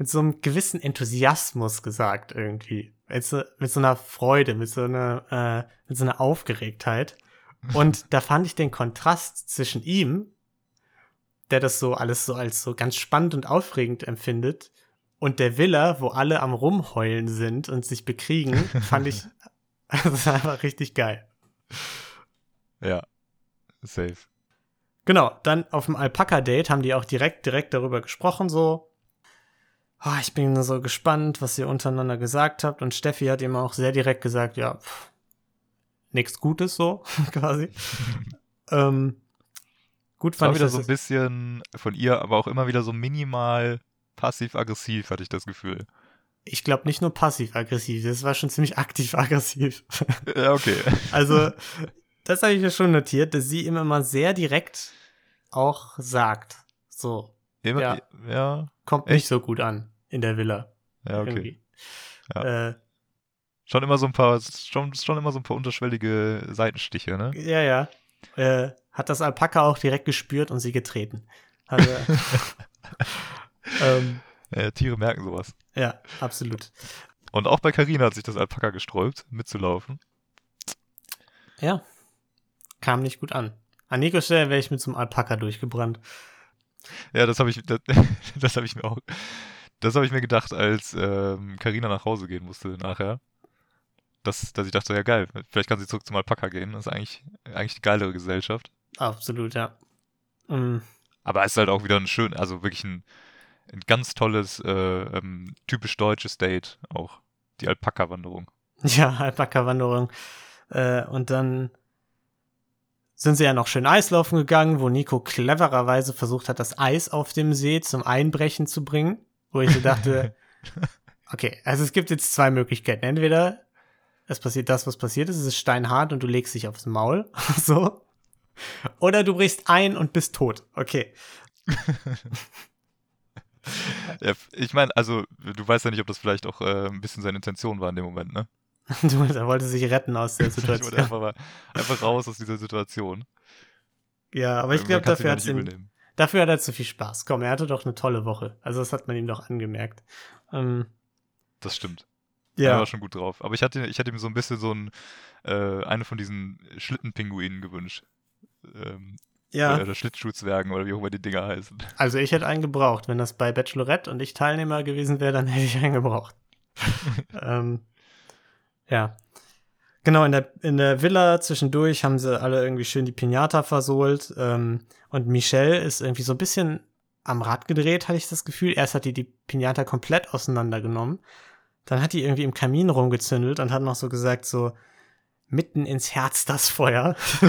Speaker 1: mit so einem gewissen Enthusiasmus gesagt irgendwie. Mit so, mit so einer Freude, mit so einer, äh, mit so einer Aufgeregtheit. Und da fand ich den Kontrast zwischen ihm, der das so alles so als so ganz spannend und aufregend empfindet, und der Villa, wo alle am Rumheulen sind und sich bekriegen, fand ich, das einfach richtig geil.
Speaker 6: Ja. Safe.
Speaker 1: Genau, dann auf dem Alpaka-Date haben die auch direkt, direkt darüber gesprochen, so. Oh, ich bin so gespannt, was ihr untereinander gesagt habt. Und Steffi hat ihm auch sehr direkt gesagt, ja, pff, nichts Gutes so, quasi. ähm, gut
Speaker 6: War
Speaker 1: fand ich
Speaker 6: wieder
Speaker 1: das
Speaker 6: so ein bisschen von ihr, aber auch immer wieder so minimal passiv-aggressiv, hatte ich das Gefühl.
Speaker 1: ich glaube nicht nur passiv-aggressiv, das war schon ziemlich aktiv-aggressiv.
Speaker 6: Ja, okay.
Speaker 1: Also, das habe ich mir schon notiert, dass sie immer mal sehr direkt auch sagt. So,
Speaker 6: Immer,
Speaker 1: Ja.
Speaker 6: ja. ja,
Speaker 1: kommt
Speaker 6: Echt?
Speaker 1: nicht so gut an in der Villa.
Speaker 6: okay.
Speaker 1: Irgendwie.
Speaker 6: Ja.
Speaker 1: Äh,
Speaker 6: Schon immer so ein paar, schon, schon immer so ein paar unterschwellige Seitenstiche, ne?
Speaker 1: ja, ja. Äh, hat das Alpaka auch direkt gespürt und sie getreten. Also, ähm,
Speaker 6: Ja, Tiere merken sowas.
Speaker 1: ja, absolut.
Speaker 6: Und auch bei Carina hat sich das Alpaka gesträubt, mitzulaufen.
Speaker 1: Ja. Kam nicht gut an. An Nikos Stelle wäre ich mit so einem Alpaka durchgebrannt.
Speaker 6: Ja, das habe ich, das, das habe ich mir auch, das habe ich mir gedacht, als ähm, Carina nach Hause gehen musste nachher. Dass, dass ich dachte, ja geil, vielleicht kann sie zurück zum Alpaka gehen. Das ist eigentlich, eigentlich die geilere Gesellschaft.
Speaker 1: Absolut, ja. Mm,
Speaker 6: Aber es ist halt auch wieder ein schön, also wirklich ein, ein ganz tolles, äh, ähm, typisch deutsches Date auch. Die Alpaka-Wanderung.
Speaker 1: Ja, Alpaka-Wanderung. Äh, und dann sind sie ja noch schön Eislaufen gegangen, wo Nico clevererweise versucht hat, das Eis auf dem See zum Einbrechen zu bringen. Wo ich so dachte, okay, also es gibt jetzt zwei Möglichkeiten. Entweder es passiert das, was passiert ist, es ist steinhart und du legst dich aufs Maul, so. Oder du brichst ein und bist tot. Okay.
Speaker 6: Ja, ich meine, also, du weißt ja nicht, ob das vielleicht auch äh, ein bisschen seine Intention war in dem Moment, ne?
Speaker 1: Er wollte sich retten aus der Situation.
Speaker 6: einfach, mal, einfach raus aus dieser Situation.
Speaker 1: Ja, aber ich glaube, dafür ihm. Dafür hat er zu viel Spaß. Komm, er hatte doch eine tolle Woche. Also das hat man ihm doch angemerkt. Ähm,
Speaker 6: Das stimmt. Er
Speaker 1: ja,
Speaker 6: war schon gut drauf. Aber ich hatte, ich hatte ihm so ein bisschen so ein, äh, eine von diesen Schlittenpinguinen gewünscht. Ähm,
Speaker 1: ja.
Speaker 6: Oder Schlittschuhzwergen oder wie auch immer die Dinger heißen.
Speaker 1: Also ich hätte einen gebraucht. Wenn das bei Bachelorette und ich Teilnehmer gewesen wäre, dann hätte ich einen gebraucht. ähm, ja. Genau, in der, in der Villa zwischendurch haben sie alle irgendwie schön die Pinata versohlt. Ähm, und Michelle ist irgendwie so ein bisschen am Rad gedreht, hatte ich das Gefühl. Erst hat die die Pinata komplett auseinandergenommen. Dann hat die irgendwie im Kamin rumgezündelt und hat noch so gesagt, so mitten ins Herz das Feuer.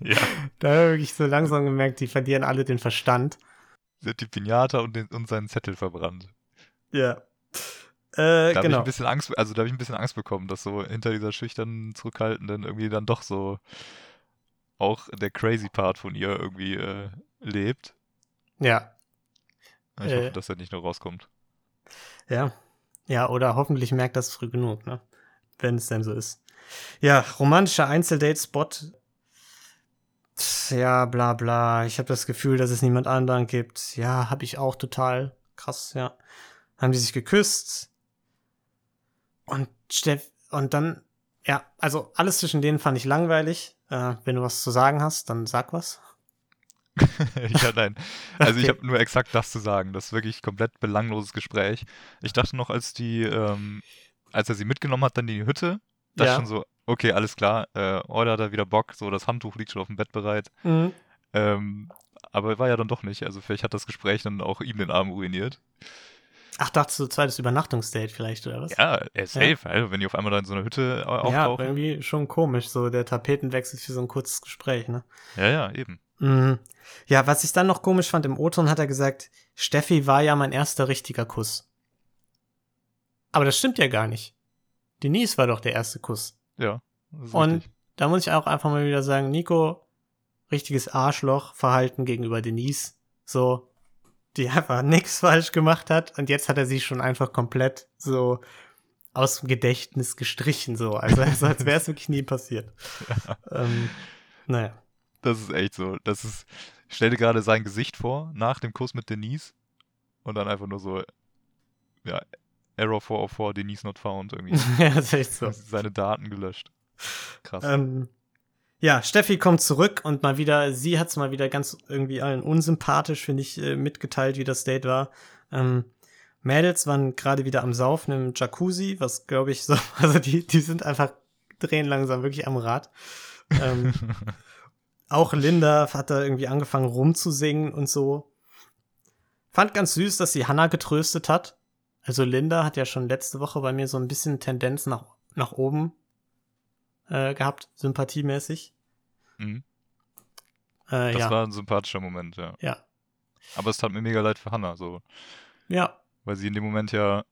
Speaker 6: ja.
Speaker 1: da habe ich so langsam gemerkt, die verlieren alle den Verstand.
Speaker 6: Sie hat die Pinata und, den, und seinen Zettel verbrannt.
Speaker 1: Ja. Äh,
Speaker 6: Da habe ich
Speaker 1: genau.
Speaker 6: ein bisschen Angst, also da habe ich ein bisschen Angst bekommen, dass so hinter dieser schüchternen, zurückhaltenden irgendwie dann doch so auch der crazy Part von ihr irgendwie äh, lebt.
Speaker 1: Ja,
Speaker 6: Ich
Speaker 1: Äh.
Speaker 6: hoffe, dass er nicht nur rauskommt.
Speaker 1: ja. Ja, oder hoffentlich merkt das früh genug, ne? Wenn es denn so ist. Ja, romantischer Einzeldate-Spot. Ja, bla bla. Ich habe das Gefühl, dass es niemand anderen gibt. Ja, habe ich auch total. Krass, ja. Haben die sich geküsst. Und Steff, und dann, ja, also alles zwischen denen fand ich langweilig. Äh, wenn du was zu sagen hast, dann sag was.
Speaker 6: ja, nein. Also ich
Speaker 1: Okay.
Speaker 6: habe nur exakt das zu sagen. Das ist wirklich komplett belangloses Gespräch. Ich dachte noch, als die, ähm, als er sie mitgenommen hat, dann in die Hütte, dachte
Speaker 1: Ja.
Speaker 6: schon so, okay, alles klar, äh, oh, da hat er wieder Bock, so das Handtuch liegt schon auf dem Bett bereit.
Speaker 1: Mhm.
Speaker 6: Ähm, aber war ja dann doch nicht. Also vielleicht hat das Gespräch dann auch ihm den Abend ruiniert.
Speaker 1: Ach, dachtest du zweites Übernachtungsdate vielleicht, oder was?
Speaker 6: Ja, er ist safe, also wenn die auf einmal da in so einer Hütte au-
Speaker 1: Ja,
Speaker 6: auftauchen.
Speaker 1: irgendwie schon komisch, so der Tapetenwechsel für so ein kurzes Gespräch, ne?
Speaker 6: Ja, ja, eben.
Speaker 1: Mhm. Ja, was ich dann noch komisch fand, im O-Ton hat er gesagt, Steffi war ja mein erster richtiger Kuss. Aber das stimmt ja gar nicht. Denise war doch der erste Kuss.
Speaker 6: Ja.
Speaker 1: Und
Speaker 6: richtig.
Speaker 1: da muss ich auch einfach mal wieder sagen, Nico, richtiges Arschloch-Verhalten gegenüber Denise. So, die einfach nichts falsch gemacht hat und jetzt hat er sie schon einfach komplett so aus dem Gedächtnis gestrichen, so. Also, also als wäre es wirklich nie passiert. Ähm, naja.
Speaker 6: Das ist echt so. Das ist, ich stell dir gerade sein Gesicht vor, nach dem Kuss mit Denise. Und dann einfach nur so, ja, Error 404, Denise not found irgendwie.
Speaker 1: ja, das ist echt so.
Speaker 6: Seine Daten gelöscht. Krass.
Speaker 1: Ähm, ja, Steffi kommt zurück und mal wieder, sie hat es mal wieder ganz irgendwie allen unsympathisch, finde ich, äh, mitgeteilt, wie das Date war. Ähm, Mädels waren gerade wieder am Saufen im Jacuzzi, was glaube ich so, also die, die sind einfach, drehen langsam wirklich am Rad. Ähm, auch Linda hat da irgendwie angefangen rumzusingen und so. fand ganz süß, dass sie Hannah getröstet hat. Also Linda hat ja schon letzte Woche bei mir so ein bisschen Tendenz nach, nach oben äh, gehabt, sympathiemäßig.
Speaker 6: Mhm.
Speaker 1: Äh,
Speaker 6: Das
Speaker 1: ja,
Speaker 6: war ein sympathischer Moment, ja.
Speaker 1: ja,
Speaker 6: Aber es tat mir mega leid für Hannah, so,
Speaker 1: ja.
Speaker 6: weil sie in dem Moment ja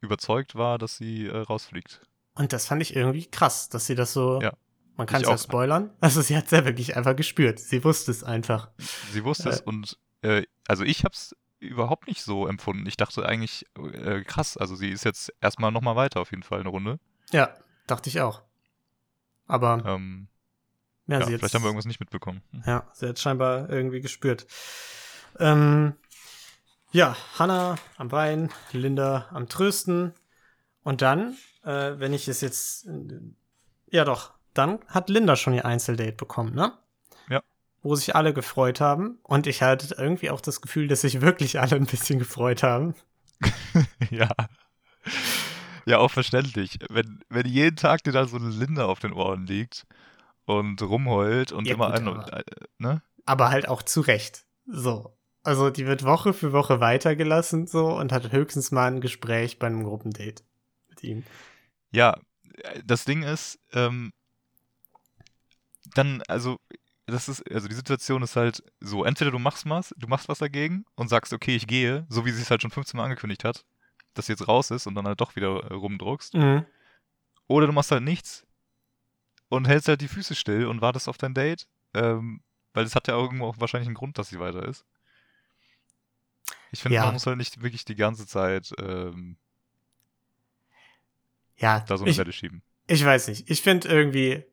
Speaker 6: überzeugt war, dass sie äh, rausfliegt.
Speaker 1: Und das fand ich irgendwie krass, dass sie das so.
Speaker 6: Ja.
Speaker 1: Man kann es ja spoilern. Also sie hat es ja wirklich einfach gespürt. Sie wusste es einfach.
Speaker 6: Sie wusste es
Speaker 1: Äh.
Speaker 6: und äh, also ich hab's überhaupt nicht so empfunden. Ich dachte eigentlich, äh, krass, also sie ist jetzt erstmal nochmal weiter auf jeden Fall eine Runde.
Speaker 1: Ja, dachte ich auch. Aber
Speaker 6: Ähm,
Speaker 1: ja,
Speaker 6: ja, vielleicht
Speaker 1: jetzt,
Speaker 6: haben wir irgendwas nicht mitbekommen.
Speaker 1: Ja, sie hat scheinbar irgendwie gespürt. Ähm, ja, Hannah am Weinen, Linda am Trösten. Und dann, äh, wenn ich es jetzt. äh, Ja, doch. Dann hat Linda schon ihr Einzeldate bekommen, ne?
Speaker 6: Ja.
Speaker 1: Wo sich alle gefreut haben. Und ich hatte irgendwie auch das Gefühl, dass sich wirklich alle ein bisschen gefreut haben.
Speaker 6: ja. Ja, auch verständlich. Wenn, wenn jeden Tag dir da so eine Linde auf den Ohren liegt und rumheult und
Speaker 1: Ja,
Speaker 6: immer
Speaker 1: gut,
Speaker 6: ein,
Speaker 1: aber-
Speaker 6: äh, ne?
Speaker 1: aber halt auch zu Recht. So. Also die wird Woche für Woche weitergelassen so und hat höchstens mal ein Gespräch bei einem Gruppendate mit ihm.
Speaker 6: Ja, äh, das Ding ist, ähm, dann, also, das ist, also die Situation ist halt so, entweder du machst was, du machst was dagegen und sagst, okay, ich gehe, so wie sie es halt schon 15 Mal angekündigt hat, sie jetzt raus ist und dann halt doch wieder äh, rumdruckst.
Speaker 1: Mhm.
Speaker 6: Oder du machst halt nichts und hältst halt die Füße still und wartest auf dein Date, ähm, weil es hat ja irgendwo auch wahrscheinlich einen Grund, dass sie weiter ist. Ich finde,
Speaker 1: Ja.
Speaker 6: man muss halt nicht wirklich die ganze Zeit ähm,
Speaker 1: Ja,
Speaker 6: da so eine
Speaker 1: ich,
Speaker 6: Welle schieben.
Speaker 1: ich weiß nicht. Ich finde irgendwie,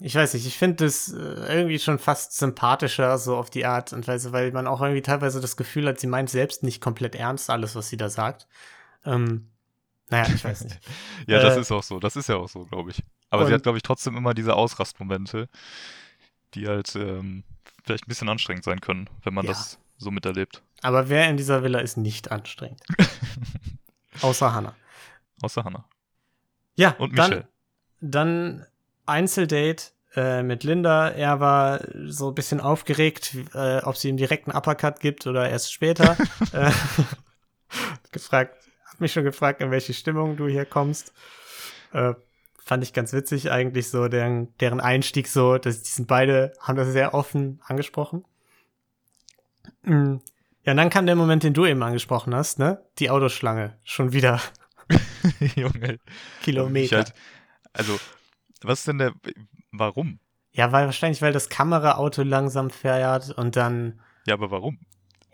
Speaker 1: ich weiß nicht, ich finde das äh, irgendwie schon fast sympathischer, so auf die Art und Weise, weil man auch irgendwie teilweise das Gefühl hat, sie meint selbst nicht komplett ernst, alles, was sie da sagt. Ähm, naja, ich weiß nicht.
Speaker 6: Ja, das
Speaker 1: Äh,
Speaker 6: ist auch so. Das ist ja auch so, glaube ich. Aber sie hat, glaube ich, trotzdem immer diese Ausrastmomente, die halt ähm, vielleicht ein bisschen anstrengend sein können, wenn man
Speaker 1: Ja.
Speaker 6: das so miterlebt.
Speaker 1: Aber wer in dieser Villa ist nicht anstrengend? Außer Hannah.
Speaker 6: Außer Hannah.
Speaker 1: Ja,
Speaker 6: Und
Speaker 1: dann,
Speaker 6: Michelle.
Speaker 1: dann Einzeldate äh, mit Linda. Er war so ein bisschen aufgeregt, äh, ob sie ihm direkt einen Uppercut gibt oder erst später. äh, gefragt, hat mich schon gefragt, in welche Stimmung du hier kommst. Äh, fand ich ganz witzig eigentlich so, deren, deren Einstieg so, dass die sind beide, haben das sehr offen angesprochen. Mm. Ja, und dann kam der Moment, den du eben angesprochen hast, ne? Die Autoschlange. Schon wieder
Speaker 6: Junge.
Speaker 1: Kilometer.
Speaker 6: Halt, also, was ist denn der. Warum?
Speaker 1: Ja, weil wahrscheinlich, weil das Kameraauto langsam fährt und dann,
Speaker 6: Ja, aber warum?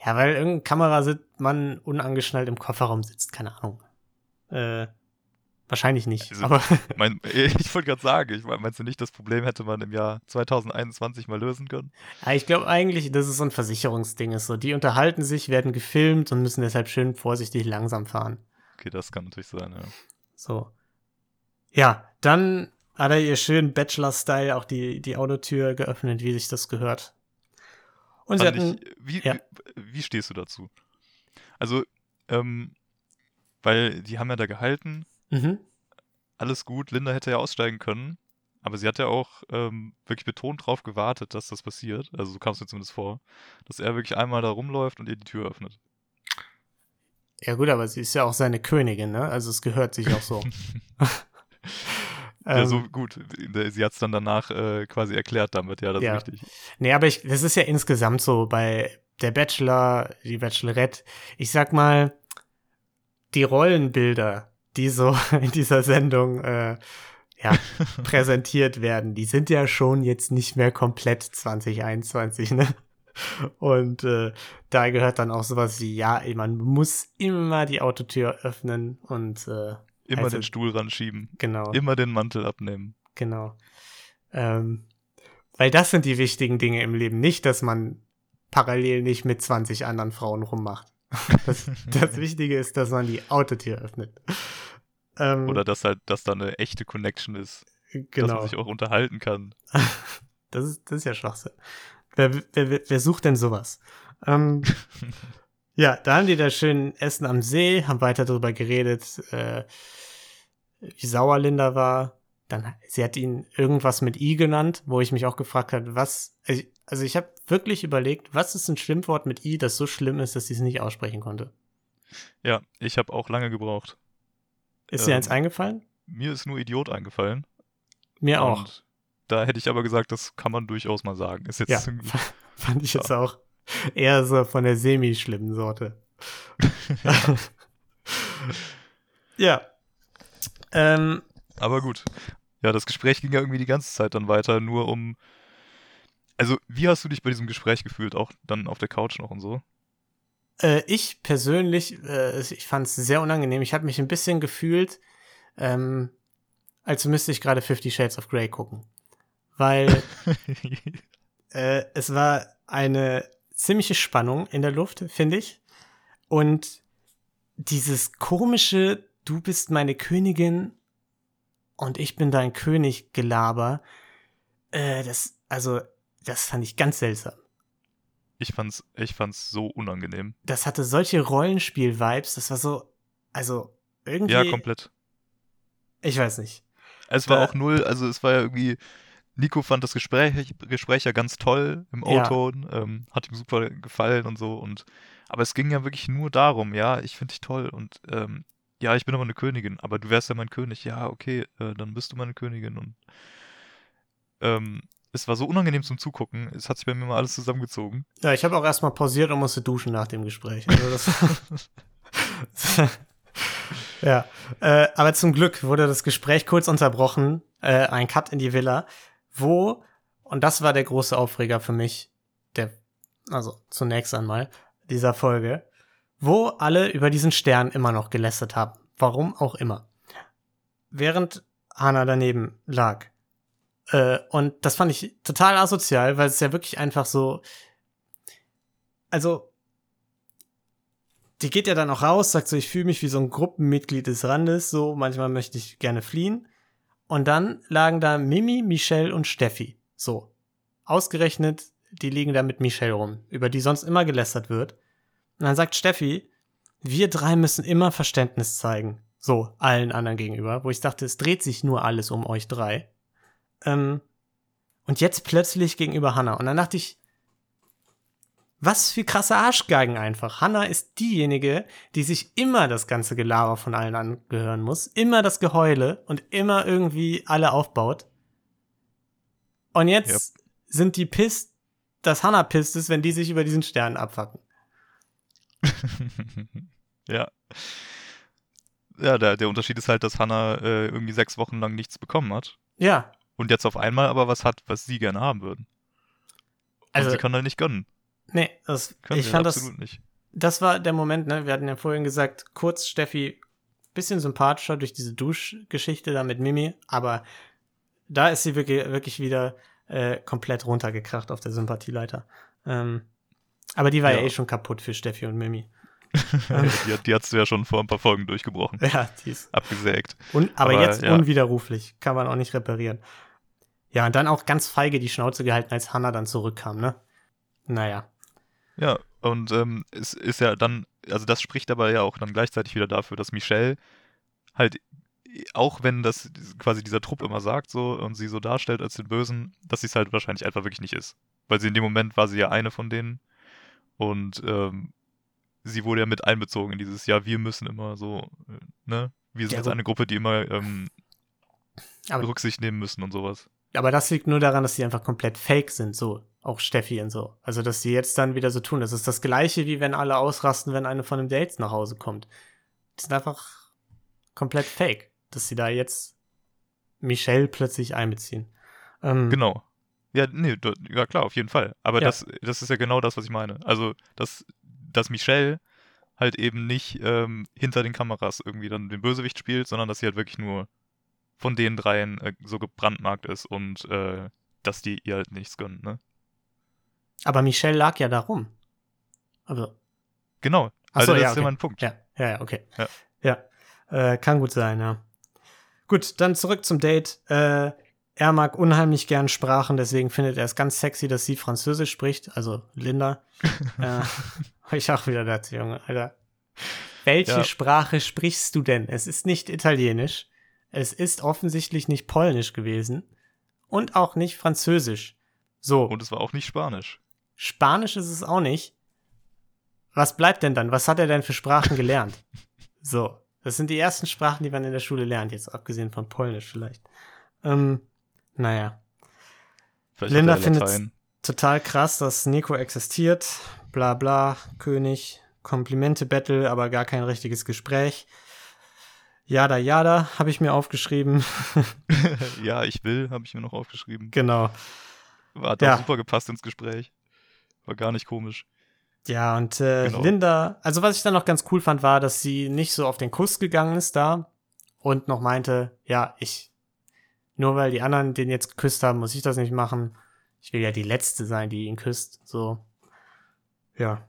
Speaker 1: ja, weil irgendein Kameramann unangeschnallt im Kofferraum sitzt, keine Ahnung. Äh, wahrscheinlich nicht,
Speaker 6: Also-
Speaker 1: aber
Speaker 6: Mein, ich wollte gerade sagen, ich mein, meinst du nicht, das Problem hätte man im Jahr 2021 mal lösen können?
Speaker 1: ja, ich glaube eigentlich, dass es so ein Versicherungsding ist. So, die unterhalten sich, werden gefilmt und müssen deshalb schön vorsichtig langsam fahren.
Speaker 6: Okay, das kann natürlich sein, ja.
Speaker 1: So. Ja, dann hat er ihr schön Bachelor-Style auch die, die Autotür geöffnet, wie sich das gehört. Und sie hatten,
Speaker 6: ich, wie,
Speaker 1: ja.
Speaker 6: wie, wie stehst du dazu? Also, ähm, weil die haben ja da gehalten,
Speaker 1: mhm.
Speaker 6: alles gut, Linda hätte ja aussteigen können, aber sie hat ja auch ähm, wirklich betont drauf gewartet, dass das passiert. Also so kam es mir zumindest vor, dass er wirklich einmal da rumläuft und ihr die Tür öffnet.
Speaker 1: Ja gut, aber sie ist ja auch seine Königin, ne? Also es gehört sich auch so.
Speaker 6: ja,
Speaker 1: Ähm,
Speaker 6: so gut. Sie hat es dann danach äh, quasi erklärt damit, ja, das
Speaker 1: Ja.
Speaker 6: ist richtig.
Speaker 1: Nee, aber ich, das ist ja insgesamt so bei der Bachelor, die Bachelorette. Ich sag mal, die Rollenbilder, die so in dieser Sendung äh, ja, präsentiert werden, die sind ja schon jetzt nicht mehr komplett 2021, ne? Und äh, da gehört dann auch sowas wie, ja, man muss immer die Autotür öffnen und äh,
Speaker 6: Immer
Speaker 1: Also-
Speaker 6: den Stuhl ranschieben,
Speaker 1: genau.
Speaker 6: immer den Mantel abnehmen.
Speaker 1: Genau. Ähm, weil das sind die wichtigen Dinge im Leben. Nicht, dass man parallel nicht mit 20 anderen Frauen rummacht. Das, das Wichtige ist, dass man die Autotür öffnet. Ähm,
Speaker 6: Oder dass halt, dass da eine echte Connection ist, dass
Speaker 1: genau.
Speaker 6: man sich auch unterhalten kann.
Speaker 1: Das ist, das ist ja Schwachsinn. Wer, wer, wer, wer sucht denn sowas? Ähm, ja, da haben die da schön Essen am See, haben weiter darüber geredet, äh, wie sauer Linda war. Dann, sie hat ihn irgendwas mit I genannt, wo ich mich auch gefragt habe, was, also ich, also ich habe wirklich überlegt, was ist ein Schlimmwort mit I, das so schlimm ist, dass sie es nicht aussprechen konnte.
Speaker 6: Ja, ich habe auch lange gebraucht.
Speaker 1: Ist dir
Speaker 6: Ähm,
Speaker 1: eins eingefallen?
Speaker 6: Mir ist nur Idiot eingefallen.
Speaker 1: Mir auch.
Speaker 6: Und da hätte ich aber gesagt, das kann man durchaus mal sagen. Ist jetzt
Speaker 1: Ja, fand ich jetzt auch eher so von der semi-schlimmen Sorte. ja. Ähm,
Speaker 6: Aber gut. Ja, das Gespräch ging ja irgendwie die ganze Zeit dann weiter, nur um. Also, wie hast du dich bei diesem Gespräch gefühlt? Auch dann auf der Couch noch und so?
Speaker 1: Äh, ich persönlich, äh, ich fand es sehr unangenehm. Ich habe mich ein bisschen gefühlt, ähm, als müsste ich gerade Fifty Shades of Grey gucken. Weil äh, es war eine ziemliche Spannung in der Luft, finde ich. Und dieses komische, du bist meine Königin und ich bin dein König Gelaber, äh, das, also, das fand ich ganz seltsam.
Speaker 6: Ich fand's, ich fand's so unangenehm.
Speaker 1: das hatte solche Rollenspiel-Vibes, das war so, also irgendwie.
Speaker 6: Ja, komplett.
Speaker 1: Ich weiß nicht.
Speaker 6: Es war
Speaker 1: Da-
Speaker 6: auch null, also es war ja irgendwie. Nico fand das Gespräch, Gespräch ja ganz toll im
Speaker 1: Ja.
Speaker 6: O-Ton, ähm, hat ihm super gefallen und so und aber es ging ja wirklich nur darum, ja, ich finde dich toll und ähm, ja, ich bin aber eine Königin, aber du wärst ja mein König, ja, okay, äh, dann bist du meine Königin und ähm, es war so unangenehm zum Zugucken, es hat sich bei mir mal alles zusammengezogen.
Speaker 1: Ja, ich habe auch erstmal pausiert und musste duschen nach dem Gespräch. Also das ja, äh, aber zum Glück wurde das Gespräch kurz unterbrochen, äh, ein Cut in die Villa, wo, und das war der große Aufreger für mich, der, also zunächst einmal, dieser Folge, wo alle über diesen Stern immer noch gelästert haben. Warum auch immer. Während Hannah daneben lag. Äh, und das fand ich total asozial, weil es ja wirklich einfach so, also die geht ja dann auch raus, sagt so, ich fühle mich wie so ein Gruppenmitglied des Randes, so manchmal möchte ich gerne fliehen. Und dann lagen da Mimi, Michelle und Steffi. So. Ausgerechnet, die liegen da mit Michelle rum, über die sonst immer gelästert wird. Und dann sagt Steffi, wir drei müssen immer Verständnis zeigen. So, allen anderen gegenüber, wo ich dachte, es dreht sich nur alles um euch drei. Ähm, und jetzt plötzlich gegenüber Hannah. Und dann dachte ich, was für krasse Arschgeigen einfach. Hannah ist diejenige, die sich immer das ganze Gelaber von allen angehören muss, immer das Geheule und immer irgendwie alle aufbaut. Und jetzt sind die pisst, dass Hannah pisst ist, wenn die sich über diesen Stern abfacken.
Speaker 6: ja. Ja, der, der Unterschied ist halt, dass Hannah äh, irgendwie sechs Wochen lang nichts bekommen hat.
Speaker 1: Ja,
Speaker 6: Und jetzt auf einmal aber was hat, was sie gerne haben würden. Und
Speaker 1: Also-
Speaker 6: sie kann da nicht gönnen.
Speaker 1: Nee, das,
Speaker 6: Können
Speaker 1: ich fand das,
Speaker 6: absolut nicht.
Speaker 1: das war der Moment, ne? Wir hatten ja vorhin gesagt, kurz Steffi bisschen sympathischer durch diese Duschgeschichte da mit Mimi, aber da ist sie wirklich, wirklich wieder äh, komplett runtergekracht auf der Sympathieleiter. Ähm, aber die war ja.
Speaker 6: Ja.
Speaker 1: eh schon kaputt für Steffi und Mimi.
Speaker 6: die, hat- die hast du ja schon vor ein paar Folgen durchgebrochen.
Speaker 1: Ja, die ist.
Speaker 6: Abgesägt.
Speaker 1: Un aber,
Speaker 6: Aber,
Speaker 1: jetzt
Speaker 6: ja.
Speaker 1: unwiderruflich. Kann man auch nicht reparieren. Ja, und dann auch ganz feige die Schnauze gehalten, als Hannah dann zurückkam, ne? Naja.
Speaker 6: Ja, und ähm, es ist ja dann, also das spricht aber ja auch dann gleichzeitig wieder dafür, dass Michelle halt, auch wenn das quasi dieser Trupp immer sagt so und sie so darstellt als den Bösen, dass sie es halt wahrscheinlich einfach wirklich nicht ist. Weil sie in dem Moment war sie ja eine von denen und ähm, sie wurde ja mit einbezogen in dieses, ja, wir müssen immer so, ne? Wir sind
Speaker 1: Ja,
Speaker 6: jetzt eine Gruppe, die immer ähm, Rücksicht nehmen müssen und sowas.
Speaker 1: Aber das liegt nur daran, dass sie einfach komplett fake sind, so. Auch Steffi und so. Also, dass sie jetzt dann wieder so tun. Das ist das Gleiche, wie wenn alle ausrasten, wenn eine von einem Dates nach Hause kommt. Die sind einfach komplett fake, dass sie da jetzt Michelle plötzlich einbeziehen. Ähm,
Speaker 6: Genau. Ja, nee, ja klar, auf jeden Fall. Aber
Speaker 1: Ja.
Speaker 6: das, das ist ja genau das, was ich meine. Also, dass, dass Michelle halt eben nicht ähm, hinter den Kameras irgendwie dann den Bösewicht spielt, sondern dass sie halt wirklich nur von den dreien äh, so gebrandmarkt ist und äh, dass die ihr halt nichts gönnen, ne?
Speaker 1: Aber Michelle lag ja da rum. Also,
Speaker 6: Genau.
Speaker 1: Ach so,
Speaker 6: also das
Speaker 1: ja,
Speaker 6: ist ja
Speaker 1: okay.
Speaker 6: mein Punkt.
Speaker 1: Ja, ja, ja, okay.
Speaker 6: Ja.
Speaker 1: Ja, äh, kann gut sein, ja. Gut, dann zurück zum Date. Äh, er mag unheimlich gern Sprachen, deswegen findet er es ganz sexy, dass sie Französisch spricht, also Linda. äh, ich auch wieder dazu, Junge, Alter. Welche
Speaker 6: Ja.
Speaker 1: Sprache sprichst du denn? Es ist nicht Italienisch. Es ist offensichtlich nicht Polnisch gewesen. Und auch nicht Französisch. So.
Speaker 6: Und es war auch nicht Spanisch.
Speaker 1: Spanisch ist es auch nicht. Was bleibt denn dann? Was hat er denn für Sprachen gelernt? So, das sind die ersten Sprachen, die man in der Schule lernt, jetzt abgesehen von Polnisch vielleicht. Ähm, naja.
Speaker 6: Vielleicht
Speaker 1: Linda findet total krass, dass Nico existiert. Bla bla, König, Komplimente-Battle, aber gar kein richtiges Gespräch. Jada jada, habe ich mir aufgeschrieben.
Speaker 6: ja, ich will, habe ich mir noch aufgeschrieben.
Speaker 1: genau.
Speaker 6: Hat
Speaker 1: Ja.
Speaker 6: super gepasst ins Gespräch. War gar nicht komisch.
Speaker 1: Ja, und äh,
Speaker 6: Genau.
Speaker 1: Linda, also was ich dann noch ganz cool fand, war, dass sie nicht so auf den Kuss gegangen ist da und noch meinte, ja, ich, nur weil die anderen den jetzt geküsst haben, muss ich das nicht machen. Ich will ja die Letzte sein, die ihn küsst. So. Ja.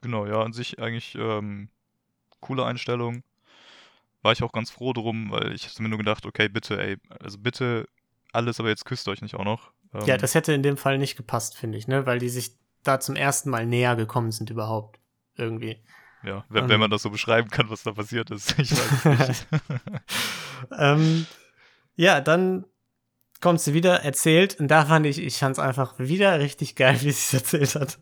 Speaker 6: Genau, ja, an sich eigentlich ähm, coole Einstellung. War ich auch ganz froh drum, weil ich hab mir nur gedacht, okay, bitte, ey, also bitte alles, aber jetzt küsst euch nicht auch noch. Ähm,
Speaker 1: Ja, das hätte in dem Fall nicht gepasst, finde ich, ne? Weil die sich da zum ersten Mal näher gekommen sind überhaupt. Irgendwie.
Speaker 6: ja wenn,
Speaker 1: ähm,
Speaker 6: wenn man das so beschreiben kann, was da passiert ist. Ich weiß es nicht.
Speaker 1: ähm, ja, dann kommt sie wieder, erzählt, und da fand ich, ich fand es einfach wieder richtig geil, wie sie es erzählt hat.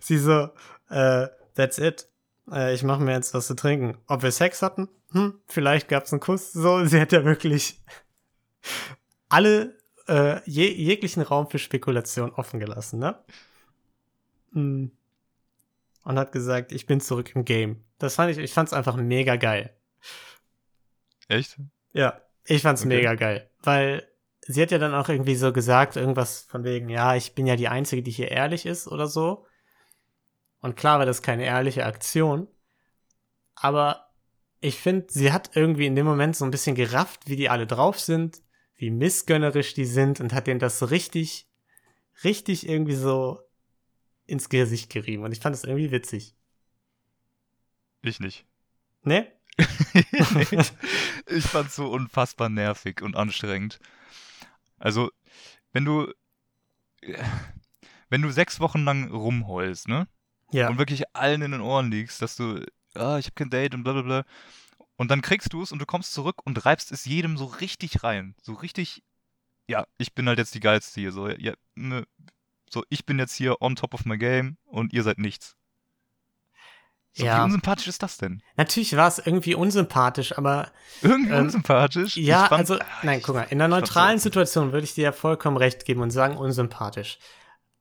Speaker 1: Sie so, äh, that's it. Äh, ich mache mir jetzt was zu trinken. Ob wir Sex hatten? Hm, vielleicht gab es einen Kuss. So, sie hat ja wirklich alle, äh, je, jeglichen Raum für Spekulation offen gelassen, ne? Hm. Und hat gesagt, ich bin zurück im Game. Das fand ich, ich fand's einfach mega geil.
Speaker 6: Echt?
Speaker 1: Ja, ich fand's
Speaker 6: Okay.
Speaker 1: mega geil, weil sie hat ja dann auch irgendwie so gesagt, irgendwas von wegen, ja, ich bin ja die Einzige, die hier ehrlich ist oder so. Und klar war das keine ehrliche Aktion, aber ich finde, sie hat irgendwie in dem Moment so ein bisschen gerafft, wie die alle drauf sind, wie missgönnerisch die sind und hat denen das so richtig, richtig irgendwie so ins Gesicht gerieben. Und ich fand das irgendwie witzig.
Speaker 6: Ich nicht.
Speaker 1: Ne?
Speaker 6: Nee. ich fand's so unfassbar nervig und anstrengend. Also, wenn du, wenn du sechs Wochen lang rumheulst, ne?
Speaker 1: Ja.
Speaker 6: Und wirklich allen in den Ohren liegst, dass du, ah, ich hab kein Date und bla bla bla. Und dann kriegst du es und du kommst zurück und reibst es jedem so richtig rein. So richtig, ja, ich bin halt jetzt die Geilste hier. So, ja, ne, so ich bin jetzt hier on top of my game und ihr seid nichts. So,
Speaker 1: Ja.
Speaker 6: Wie unsympathisch ist das denn?
Speaker 1: Natürlich war es irgendwie unsympathisch, aber
Speaker 6: Irgendwie
Speaker 1: Ähm,
Speaker 6: unsympathisch?
Speaker 1: Ja,
Speaker 6: fand-
Speaker 1: also,
Speaker 6: ah,
Speaker 1: nein,
Speaker 6: ich-
Speaker 1: guck mal, in einer neutralen
Speaker 6: so-
Speaker 1: Situation würde ich dir ja vollkommen recht geben und sagen, unsympathisch.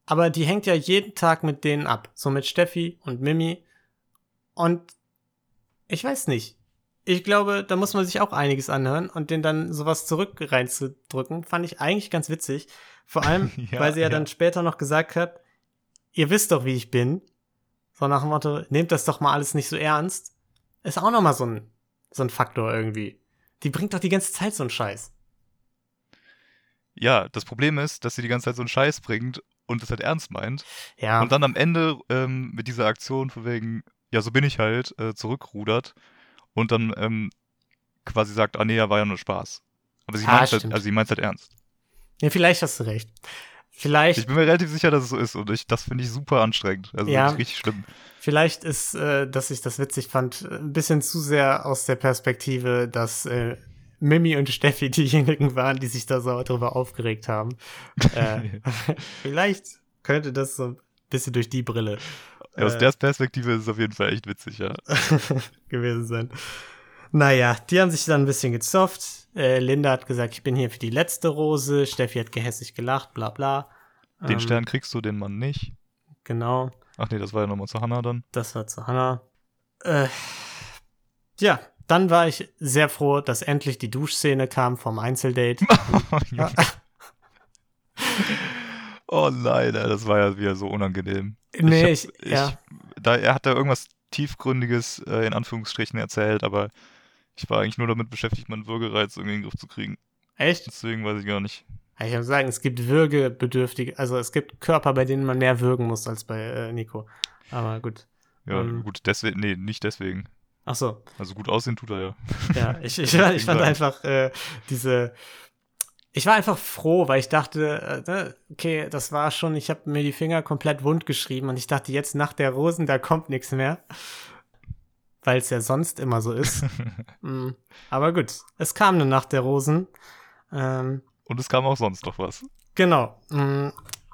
Speaker 1: Aber die hängt ja jeden Tag mit denen ab. So mit Steffi und Mimi. Und ich weiß nicht. Ich glaube, da muss man sich auch einiges anhören und den dann sowas zurück reinzudrücken, fand ich eigentlich ganz witzig. Vor allem,
Speaker 6: Ja,
Speaker 1: weil sie ja,
Speaker 6: ja.
Speaker 1: dann später noch gesagt hat, ihr wisst doch, wie ich bin. So nach dem Motto, nehmt das doch mal alles nicht so ernst. Ist auch noch mal so ein, so ein Faktor irgendwie. Die bringt doch die ganze Zeit so einen Scheiß.
Speaker 6: Ja, das Problem ist, dass sie die ganze Zeit so einen Scheiß bringt und es halt ernst meint.
Speaker 1: Ja,
Speaker 6: Und dann am Ende ähm, mit dieser Aktion von wegen, ja, so bin ich halt, äh, zurückrudert und dann ähm, quasi sagt, ah nee, ja, war ja nur Spaß. Aber sie
Speaker 1: Ah,
Speaker 6: meint halt, also sie meint halt ernst.
Speaker 1: ja, vielleicht hast du recht. Vielleicht,
Speaker 6: Ich bin mir relativ sicher, dass es so ist und ich, das finde ich super anstrengend. Also
Speaker 1: Ja.
Speaker 6: richtig schlimm.
Speaker 1: vielleicht ist, äh, dass ich das witzig fand, ein bisschen zu sehr aus der Perspektive, dass äh, Mimi und Steffi diejenigen waren, die sich da so drüber aufgeregt haben. Äh, vielleicht könnte das so ein bisschen durch die Brille
Speaker 6: Aus
Speaker 1: Äh.
Speaker 6: der Perspektive ist es auf jeden Fall echt witzig, ja.
Speaker 1: gewesen sein. Naja, die haben sich dann ein bisschen gezofft. Äh, Linda hat gesagt, ich bin hier für die letzte Rose. Steffi hat gehässig gelacht, bla bla.
Speaker 6: Den
Speaker 1: Ähm,
Speaker 6: Stern kriegst du, den Mann nicht.
Speaker 1: Genau,
Speaker 6: Ach nee, das war ja nochmal zu Hannah dann.
Speaker 1: das war zu Hannah. Äh, ja, dann war ich sehr froh, dass endlich die Duschszene kam vom Einzeldate.
Speaker 6: oh nein, das war ja wieder so unangenehm.
Speaker 1: nee,
Speaker 6: hab-
Speaker 1: ich, ja.
Speaker 6: da, er hat da irgendwas Tiefgründiges äh, in Anführungsstrichen erzählt, aber ich war eigentlich nur damit beschäftigt, meinen Würgereiz irgendwie in den Griff zu kriegen.
Speaker 1: Echt?
Speaker 6: Deswegen weiß ich gar nicht.
Speaker 1: Ich muss sagen, es gibt würgebedürftige, also es gibt Körper, bei denen man mehr würgen muss als bei äh, Nico. Aber gut.
Speaker 6: Ja,
Speaker 1: Ähm.
Speaker 6: gut, deswegen, nee, nicht deswegen.
Speaker 1: Ach so.
Speaker 6: Also gut aussehen tut er ja.
Speaker 1: Ja, ich, ich, ich fand einfach äh, diese. Ich war einfach froh, weil ich dachte, äh, ne, okay, das war schon, ich habe mir die Finger komplett wund geschrieben und ich dachte, jetzt nach der Rosen, da kommt nichts mehr. Weil es ja sonst immer so ist. mm, aber gut, es kam eine Nacht der Rosen. Ähm,
Speaker 6: Und es kam auch sonst noch was.
Speaker 1: genau. Mm,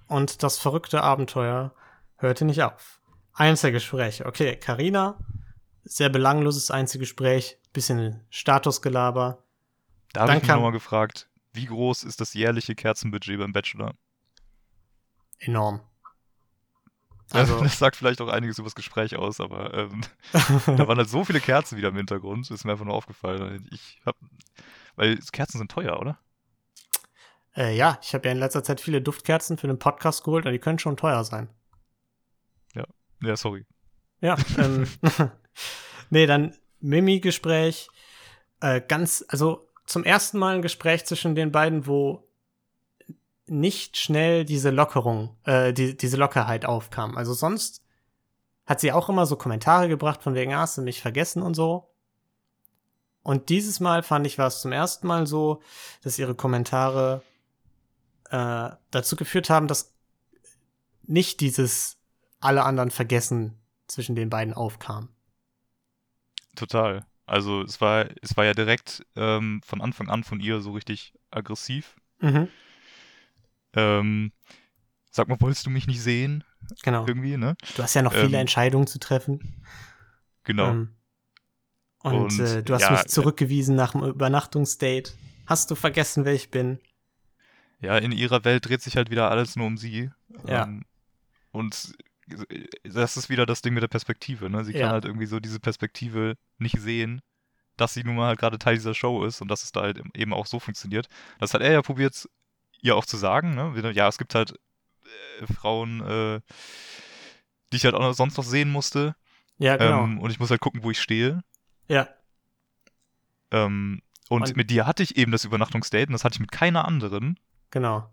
Speaker 1: und das verrückte Abenteuer hörte nicht auf. Einzelgespräch. Okay, Karina, sehr belangloses Einzelgespräch, bisschen Statusgelaber.
Speaker 6: Da habe ich mich nochmal gefragt, wie groß ist das jährliche Kerzenbudget beim Bachelor?
Speaker 1: Enorm.
Speaker 6: Also, das sagt vielleicht auch einiges über das Gespräch aus, aber ähm, da waren halt so viele Kerzen wieder im Hintergrund, ist mir einfach nur aufgefallen. Ich hab, weil Kerzen sind teuer, oder?
Speaker 1: äh, ja, ich habe ja in letzter Zeit viele Duftkerzen für den Podcast geholt und die können schon teuer sein.
Speaker 6: Ja, sorry.
Speaker 1: Ja, ähm, nee, dann Mimi-Gespräch. Äh, ganz, also zum ersten Mal ein Gespräch zwischen den beiden, wo nicht schnell diese Lockerung, äh, die, diese Lockerheit aufkam. Also sonst hat sie auch immer so Kommentare gebracht von wegen, ah, hast du mich vergessen und so. Und dieses Mal fand ich, war es zum ersten Mal so, dass ihre Kommentare äh, dazu geführt haben, dass nicht dieses alle anderen vergessen zwischen den beiden aufkam.
Speaker 6: Total. Also es war, es war ja direkt ähm, von Anfang an von ihr so richtig aggressiv.
Speaker 1: Mhm,
Speaker 6: Ähm, sag mal, wolltest du mich nicht sehen?
Speaker 1: genau.
Speaker 6: Irgendwie, ne?
Speaker 1: Du hast ja noch viele
Speaker 6: Ähm,
Speaker 1: Entscheidungen zu treffen.
Speaker 6: Genau.
Speaker 1: Ähm, und
Speaker 6: Und,
Speaker 1: äh, du hast
Speaker 6: ja,
Speaker 1: mich zurückgewiesen nach dem Übernachtungsdate. Hast du vergessen, wer ich bin?
Speaker 6: Ja, in ihrer Welt dreht sich halt wieder alles nur um sie.
Speaker 1: Ja.
Speaker 6: Ähm, und das ist wieder das Ding mit der Perspektive, ne? Sie kann
Speaker 1: Ja.
Speaker 6: halt irgendwie so diese Perspektive nicht sehen, dass sie nun mal halt gerade Teil dieser Show ist und dass es da halt eben auch so funktioniert. Das hat er ja probiert, ihr auch zu sagen, ne? Ja, es gibt halt äh, Frauen, äh, die ich halt auch noch, sonst noch sehen musste.
Speaker 1: Ja, genau.
Speaker 6: Ähm, und ich muss halt gucken, wo ich stehe.
Speaker 1: ja,
Speaker 6: Ähm, und,
Speaker 1: Und-
Speaker 6: mit dir hatte ich eben das Übernachtungsdate und das hatte ich mit keiner anderen.
Speaker 1: genau.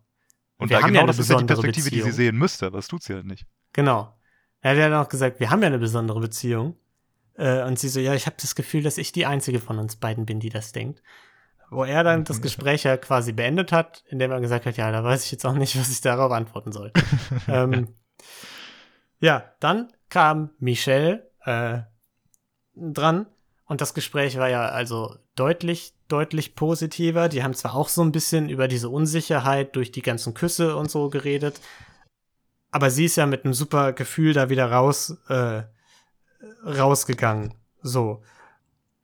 Speaker 6: Und
Speaker 1: Wir
Speaker 6: da
Speaker 1: haben
Speaker 6: genau
Speaker 1: ja
Speaker 6: das ist ja die Perspektive, die sie
Speaker 1: Beziehung.
Speaker 6: sehen müsste, aber das tut sie halt nicht.
Speaker 1: Genau. Er hat ja noch gesagt, wir haben ja eine besondere Beziehung. Äh, und sie so, ja, ich habe das Gefühl, dass ich die einzige von uns beiden bin, die das denkt. Wo er dann das Gespräch ja quasi beendet hat, indem er gesagt hat, ja, da weiß ich jetzt auch nicht, was ich darauf antworten soll. ähm, ja, dann kam Michelle äh, dran und das Gespräch war ja also deutlich, deutlich positiver. Die haben zwar auch so ein bisschen über diese Unsicherheit durch die ganzen Küsse und so geredet, aber sie ist ja mit einem super Gefühl da wieder raus, äh, rausgegangen. So.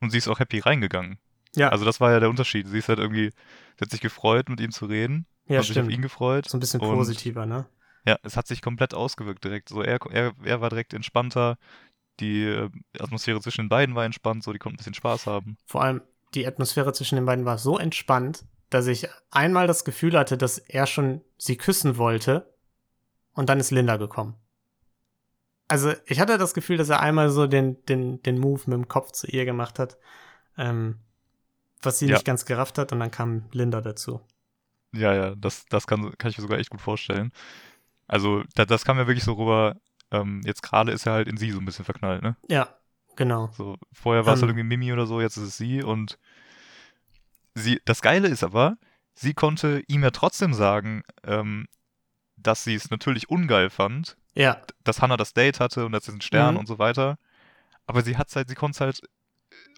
Speaker 6: Und sie ist auch happy reingegangen.
Speaker 1: Ja,
Speaker 6: Also das war ja der Unterschied. Sie ist halt irgendwie, sie hat sich gefreut, mit ihm zu reden.
Speaker 1: ja
Speaker 6: hat sich auf
Speaker 1: stimmt.
Speaker 6: ihn gefreut.
Speaker 1: So ein bisschen positiver, ne?
Speaker 6: Ja, es hat sich komplett ausgewirkt direkt. So, er, er, er war direkt entspannter. Die äh, Atmosphäre zwischen den beiden war entspannt, so die konnten ein bisschen Spaß haben.
Speaker 1: Vor allem die Atmosphäre zwischen den beiden war so entspannt, dass ich einmal das Gefühl hatte, dass er schon sie küssen wollte und dann ist Linda gekommen. Also ich hatte das Gefühl, dass er einmal so den, den, den Move mit dem Kopf zu ihr gemacht hat, ähm, was sie
Speaker 6: Ja.
Speaker 1: nicht ganz gerafft hat und dann kam Linda dazu.
Speaker 6: Ja, ja, das, das kann, kann ich mir sogar echt gut vorstellen. Also, da, das kam ja wirklich so rüber. Ähm, jetzt gerade ist er halt in sie so ein bisschen verknallt, ne?
Speaker 1: Ja, genau.
Speaker 6: So, vorher war es halt
Speaker 1: Ähm.
Speaker 6: irgendwie Mimi oder so, jetzt ist es sie und sie, das Geile ist aber, sie konnte ihm ja trotzdem sagen, ähm, dass sie es natürlich ungeil fand,
Speaker 1: Ja,
Speaker 6: dass Hannah das Date hatte und dass sie einen Stern
Speaker 1: Mhm.
Speaker 6: und so weiter. Aber sie hat halt, sie konnte es halt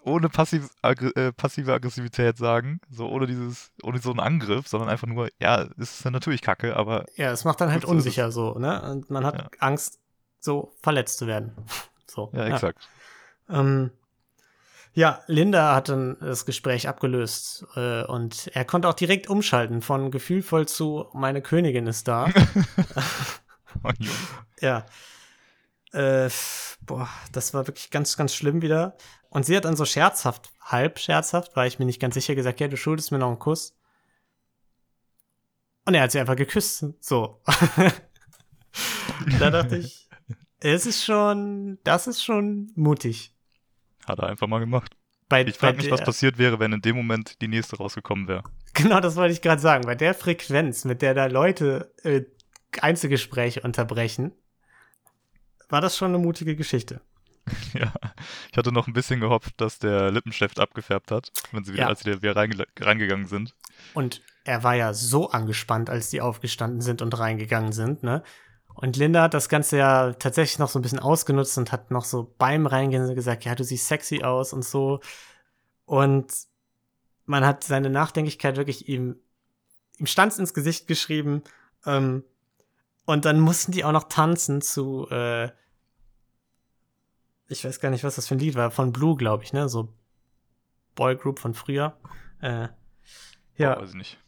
Speaker 6: ohne passiv, äh, passive Aggressivität sagen, so ohne dieses, ohne so einen Angriff, sondern einfach nur, ja, es ist dann natürlich Kacke, aber
Speaker 1: ja, es macht dann halt unsicher so, ne? Und man hat
Speaker 6: Ja.
Speaker 1: Angst, so verletzt zu werden. So.
Speaker 6: ja, exakt.
Speaker 1: Ähm, ja, Linda hat dann das Gespräch abgelöst äh, und er konnte auch direkt umschalten von gefühlvoll zu meine Königin ist da.
Speaker 6: Oh,
Speaker 1: ja. Äh, boah, das war wirklich ganz, ganz schlimm wieder. Und sie hat dann so scherzhaft, halb scherzhaft, war ich mir nicht ganz sicher, gesagt, ja, du schuldest mir noch einen Kuss. Und er hat sie einfach geküsst. So. da dachte ich, es ist schon, das ist schon mutig.
Speaker 6: Hat er einfach mal gemacht.
Speaker 1: Bei,
Speaker 6: Ich frage mich, was passiert wäre, wenn in dem Moment die nächste rausgekommen wäre.
Speaker 1: Genau, das wollte ich gerade sagen. Bei der Frequenz, mit der da Leute äh, Einzelgespräche unterbrechen, war das schon eine mutige Geschichte.
Speaker 6: Ja, ich hatte noch ein bisschen gehofft, dass der Lippenstift abgefärbt hat, wenn sie wieder,
Speaker 1: Ja.
Speaker 6: als sie wieder reinge reingegangen sind.
Speaker 1: Und er war ja so angespannt, als die aufgestanden sind und reingegangen sind, ne? Und Linda hat das Ganze ja tatsächlich noch so ein bisschen ausgenutzt und hat noch so beim Reingehen gesagt, ja, du siehst sexy aus und so. Und man hat seine Nachdenklichkeit wirklich ihm, ihm stand ins Gesicht geschrieben. Ähm, Und dann mussten die auch noch tanzen zu, äh, ich weiß gar nicht, was das für ein Lied war, von Blue, glaube ich, ne? So Boygroup von früher. Äh, ja,
Speaker 6: Oh, weiß ich nicht.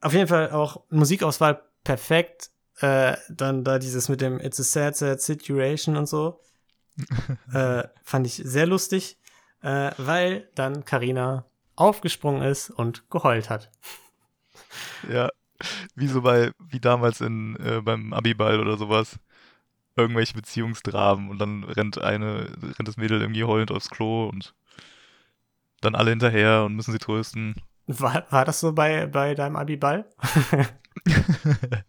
Speaker 1: auf jeden Fall auch Musikauswahl perfekt. Äh, dann da dieses mit dem It's a sad, sad situation und so. äh, fand ich sehr lustig, äh, weil dann Karina aufgesprungen ist und geheult hat.
Speaker 6: Ja, wie so bei, wie damals in, äh, beim Abiball oder sowas. Irgendwelche Beziehungsdramen und dann rennt eine, rennt das Mädel irgendwie heulend aufs Klo und dann alle hinterher und müssen sie trösten.
Speaker 1: War, war das so bei, bei deinem Abiball?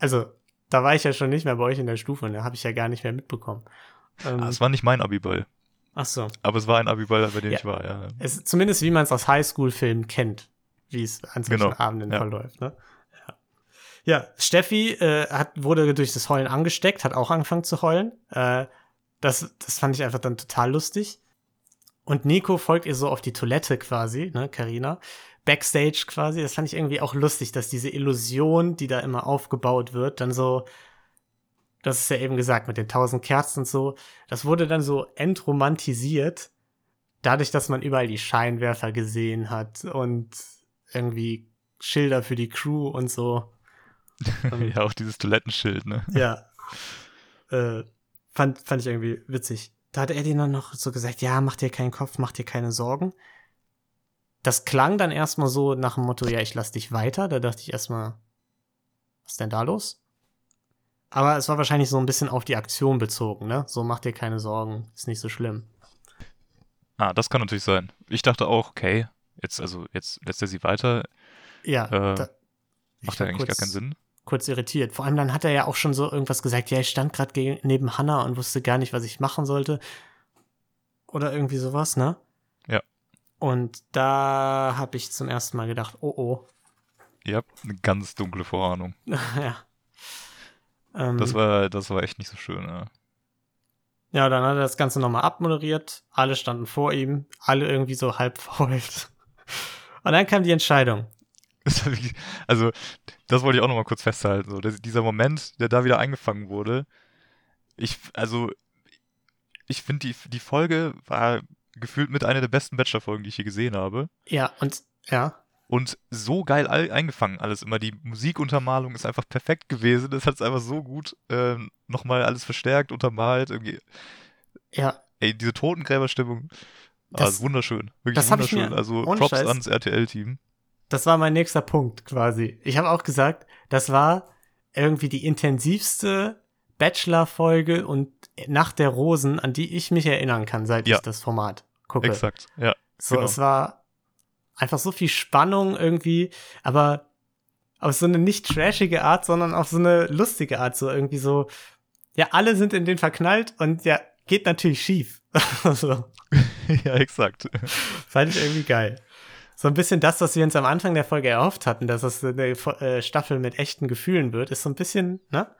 Speaker 1: also, da war ich ja schon nicht mehr bei euch in der Stufe und da habe ich ja gar nicht mehr mitbekommen. Ähm,
Speaker 6: Ah, Es war nicht mein Abiball,
Speaker 1: ach so.
Speaker 6: aber es war ein Abiball, bei dem
Speaker 1: Ja.
Speaker 6: ich war, ja.
Speaker 1: Es, zumindest wie man es aus Highschool-Filmen kennt, wie es an solchen
Speaker 6: Genau,
Speaker 1: Abenden
Speaker 6: ja.
Speaker 1: verläuft. Ne? Ja. ja, Steffi äh, hat, wurde durch das Heulen angesteckt, hat auch angefangen zu heulen. Äh, das, das fand ich einfach dann total lustig. Und Nico folgt ihr so auf die Toilette quasi, ne, Carina. Backstage quasi. Das fand ich irgendwie auch lustig, dass diese Illusion, die da immer aufgebaut wird, dann so, das ist ja eben gesagt, mit den tausend Kerzen und so, das wurde dann so entromantisiert dadurch, dass man überall die Scheinwerfer gesehen hat und irgendwie Schilder für die Crew und so. Ähm,
Speaker 6: ja, auch dieses Toilettenschild, ne?
Speaker 1: ja. Äh, fand, fand ich irgendwie witzig. Da hat Eddie dann noch so gesagt, ja, mach dir keinen Kopf, mach dir keine Sorgen. Das klang dann erstmal so nach dem Motto, ja, ich lass dich weiter. Da dachte ich erstmal, was ist denn da los? Aber es war wahrscheinlich so ein bisschen auf die Aktion bezogen, ne? So mach dir keine Sorgen, ist nicht so schlimm.
Speaker 6: Ah, das kann natürlich sein. Ich dachte auch, okay, jetzt, also, jetzt lässt er sie weiter,
Speaker 1: Ja,
Speaker 6: Äh,
Speaker 1: da,
Speaker 6: macht ja eigentlich gar keinen Sinn.
Speaker 1: Kurz irritiert. Vor allem dann hat er ja auch schon so irgendwas gesagt, ja, ich stand gerade neben Hannah und wusste gar nicht, was ich machen sollte. Oder irgendwie sowas, ne?
Speaker 6: Ja.
Speaker 1: Und da habe ich zum ersten Mal gedacht, oh oh.
Speaker 6: Habt eine ganz dunkle Vorahnung.
Speaker 1: ja. Ähm,
Speaker 6: Das war, das war echt nicht so schön, ja.
Speaker 1: ja, dann hat er das Ganze nochmal abmoderiert. Alle standen vor ihm, alle irgendwie so halb verheult. Und dann kam die Entscheidung.
Speaker 6: Also, das wollte ich auch nochmal kurz festhalten. So, dieser Moment, der da wieder eingefangen wurde. Ich, also, ich finde, die, die Folge war gefühlt mit einer der besten Bachelor-Folgen, die ich je gesehen habe.
Speaker 1: Ja, und ja,
Speaker 6: Und so geil all, eingefangen alles immer. Die Musikuntermalung ist einfach perfekt gewesen. Das hat es einfach so gut ähm, nochmal alles verstärkt, untermalt. Irgendwie.
Speaker 1: ja,
Speaker 6: Ey, diese Totengräberstimmung. Ah,
Speaker 1: Das-
Speaker 6: ist wunderschön. Wirklich wunderschön. also Props
Speaker 1: Scheiß.
Speaker 6: ans RTL-Team.
Speaker 1: Das war mein nächster Punkt quasi. Ich habe auch gesagt, das war irgendwie die intensivste Bachelor-Folge und Nacht der Rosen, an die ich mich erinnern kann, seit
Speaker 6: Ja.
Speaker 1: ich das Format gucke.
Speaker 6: Exakt, ja.
Speaker 1: So,
Speaker 6: genau.
Speaker 1: es war einfach so viel Spannung irgendwie, aber auf so eine nicht trashige Art, sondern auf so eine lustige Art, so irgendwie so, ja, alle sind in den verknallt und ja, geht natürlich schief. so.
Speaker 6: ja, exakt.
Speaker 1: Fand ich irgendwie geil. So ein bisschen das, was wir uns am Anfang der Folge erhofft hatten, dass es eine äh, Staffel mit echten Gefühlen wird, ist so ein bisschen, ne?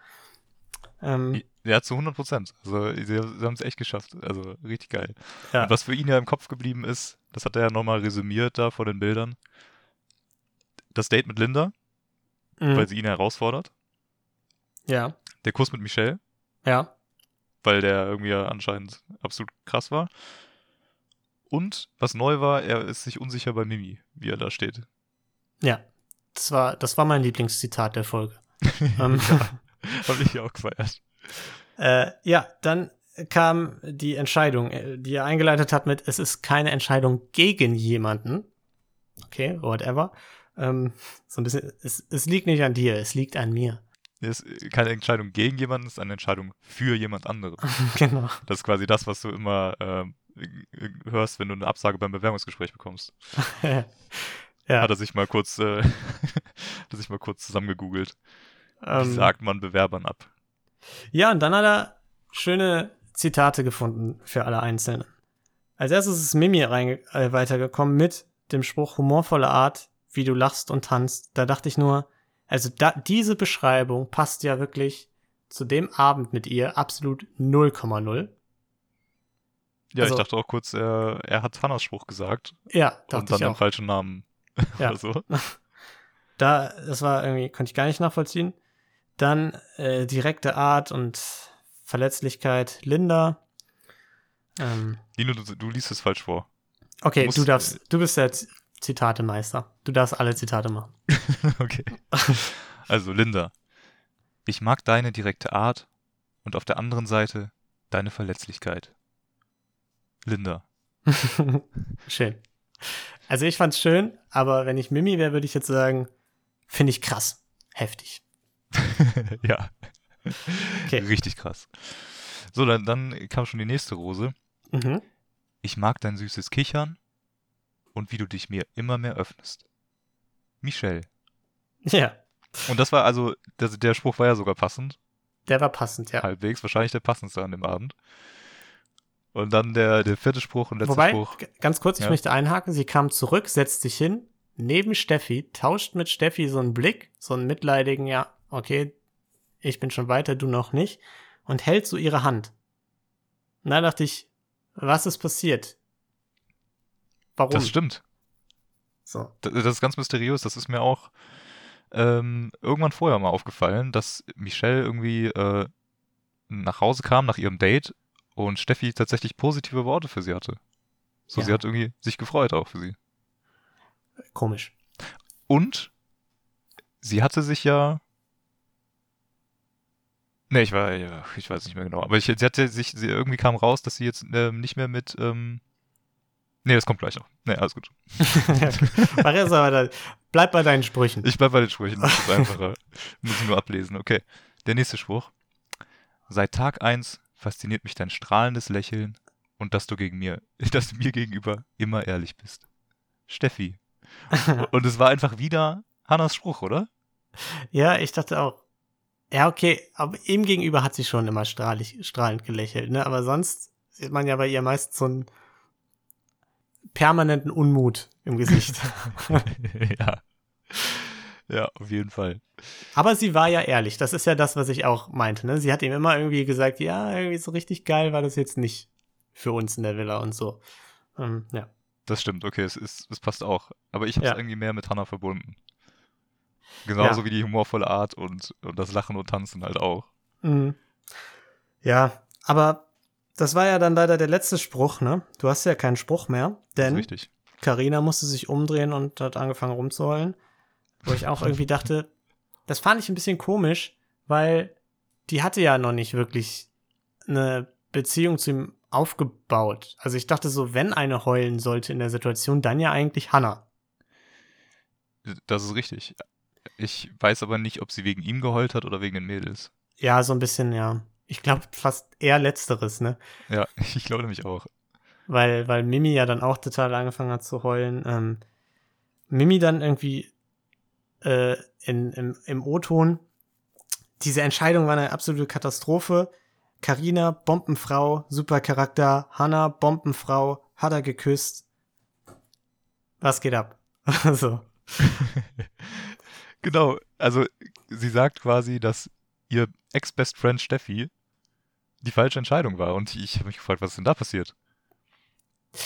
Speaker 1: Ähm,
Speaker 6: Ja, zu 100 Prozent. Also, sie, haben es echt geschafft. Also, richtig geil.
Speaker 1: Ja.
Speaker 6: Was für ihn ja im Kopf geblieben ist, das hat er ja nochmal resümiert da vor den Bildern. Das Date mit Linda,
Speaker 1: mh,
Speaker 6: weil sie ihn herausfordert.
Speaker 1: ja,
Speaker 6: Der Kuss mit Michelle,
Speaker 1: ja,
Speaker 6: weil der irgendwie ja anscheinend absolut krass war. Und was neu war, er ist sich unsicher bei Mimi, wie er da steht.
Speaker 1: ja. Das war, das war mein Lieblingszitat der Folge. ähm,
Speaker 6: Hab ich auch gefeiert.
Speaker 1: Äh, ja, dann kam die Entscheidung, äh, die er eingeleitet hat mit, es ist keine Entscheidung gegen jemanden. Okay, whatever. Ähm, so ein bisschen, es, es liegt nicht an dir, es liegt an mir.
Speaker 6: Es ist keine Entscheidung gegen jemanden, es ist eine Entscheidung für jemand anderen.
Speaker 1: genau.
Speaker 6: Das ist quasi das, was du immer ähm, hörst, wenn du eine Absage beim Bewerbungsgespräch bekommst.
Speaker 1: ja,
Speaker 6: Hat er sich mal kurz, äh, hat er sich mal kurz zusammengegoogelt. Wie
Speaker 1: ähm,
Speaker 6: sagt man Bewerbern ab?
Speaker 1: ja, und dann hat er schöne Zitate gefunden für alle Einzelnen. Als erstes ist Mimi rein, äh, weitergekommen mit dem Spruch humorvolle Art, wie du lachst und tanzt. Da dachte ich nur, also da, diese Beschreibung passt ja wirklich zu dem Abend mit ihr absolut 0,0.
Speaker 6: Ja,
Speaker 1: also-
Speaker 6: ich dachte auch kurz, er, er hat Hannas Spruch gesagt
Speaker 1: Ja,
Speaker 6: und
Speaker 1: dachte
Speaker 6: dann
Speaker 1: ich
Speaker 6: den
Speaker 1: auch.
Speaker 6: falschen Namen
Speaker 1: Ja.
Speaker 6: oder so.
Speaker 1: Da, das war irgendwie, konnte ich gar nicht nachvollziehen. Dann äh, direkte Art und Verletzlichkeit Linda. Ähm,
Speaker 6: Lino, du, du liest es falsch vor.
Speaker 1: okay,
Speaker 6: Muss-
Speaker 1: du darfst, du bist der Zitatemeister. Du darfst alle Zitate machen.
Speaker 6: okay. Also, Linda. Ich mag deine direkte Art und auf der anderen Seite deine Verletzlichkeit. Linda.
Speaker 1: schön. Also ich fand's schön, aber wenn ich Mimi wäre, würde ich jetzt sagen, finde ich krass. Heftig.
Speaker 6: ja.
Speaker 1: Okay.
Speaker 6: Richtig krass. So, dann, dann kam schon die nächste Rose.
Speaker 1: Mhm.
Speaker 6: Ich mag dein süßes Kichern und wie du dich mir immer mehr öffnest. Michelle.
Speaker 1: Ja,
Speaker 6: Und das war also, der, der Spruch war ja sogar passend,
Speaker 1: der war passend, ja.
Speaker 6: halbwegs, wahrscheinlich der passendste an dem Abend. Und dann der, der vierte Spruch und letzte
Speaker 1: Wobei,
Speaker 6: Spruch.
Speaker 1: ganz kurz, ich
Speaker 6: Ja.
Speaker 1: möchte einhaken. Sie kam zurück, setzt sich hin, neben Steffi, tauscht mit Steffi so einen Blick, so einen mitleidigen, ja, okay, ich bin schon weiter, du noch nicht, und hält so ihre Hand. Und da dachte ich, was ist passiert? Warum?
Speaker 6: Das stimmt.
Speaker 1: So.
Speaker 6: Das, das ist ganz mysteriös. Das ist mir auch ähm, irgendwann vorher mal aufgefallen, dass Michelle irgendwie äh, nach Hause kam nach ihrem Date und Steffi tatsächlich positive Worte für sie hatte. So,
Speaker 1: Ja.
Speaker 6: sie hat irgendwie sich gefreut auch für sie.
Speaker 1: Komisch.
Speaker 6: Und sie hatte sich ja. Nee, ich war, ja, ich weiß nicht mehr genau. Aber ich, sie hatte sich, sie irgendwie kam raus, dass sie jetzt ähm, nicht mehr mit. Ähm, nee, das kommt gleich noch. Nee, alles gut.
Speaker 1: Aber da, bleib bei deinen Sprüchen.
Speaker 6: Ich bleib bei den Sprüchen, das ist einfacher. Muss ich nur ablesen. Okay. Der nächste Spruch. Seit Tag eins fasziniert mich dein strahlendes Lächeln und dass du gegen mir, dass du mir gegenüber immer ehrlich bist. Steffi. Und es war einfach wieder Hannas Spruch, oder?
Speaker 1: Ja, ich dachte auch. Ja, okay, aber ihm gegenüber hat sie schon immer strahlig, strahlend gelächelt, ne? Aber sonst sieht man ja bei ihr meist so einen permanenten Unmut im Gesicht.
Speaker 6: ja. Ja, auf jeden Fall.
Speaker 1: aber sie war ja ehrlich. Das ist ja das, was ich auch meinte, ne? Sie hat ihm immer irgendwie gesagt, ja, irgendwie so richtig geil war das jetzt nicht für uns in der Villa und so. Ähm, ja.
Speaker 6: Das stimmt, okay, es, ist, es passt auch. Aber ich habe es
Speaker 1: Ja.
Speaker 6: irgendwie mehr mit Hannah verbunden. Genauso
Speaker 1: Ja.
Speaker 6: wie die humorvolle Art und, und das Lachen und Tanzen halt auch.
Speaker 1: Mhm. Ja, aber das war ja dann leider der letzte Spruch, ne? Du hast ja keinen Spruch mehr, denn. Karina musste sich umdrehen und hat angefangen rumzuheulen. Wo ich auch irgendwie dachte, das fand ich ein bisschen komisch, weil die hatte ja noch nicht wirklich eine Beziehung zu ihm aufgebaut. Also ich dachte so, wenn eine heulen sollte in der Situation, dann ja eigentlich Hannah.
Speaker 6: Das ist richtig. Ich weiß aber nicht, ob sie wegen ihm geheult hat oder wegen den Mädels.
Speaker 1: Ja, so ein bisschen, ja. Ich glaube fast eher letzteres, ne?
Speaker 6: Ja, ich glaube nämlich auch.
Speaker 1: weil, weil Mimi ja dann auch total angefangen hat zu heulen. Ähm, Mimi dann irgendwie äh, in, im, im O-Ton. Diese Entscheidung war eine absolute Katastrophe. Karina, Bombenfrau, super Charakter. Hannah, Bombenfrau, hat er geküsst. Was geht ab? so.
Speaker 6: Genau, also sie sagt quasi, dass ihr Ex-Best Friend Steffi die falsche Entscheidung war. Und ich habe mich gefragt, was ist denn da passiert?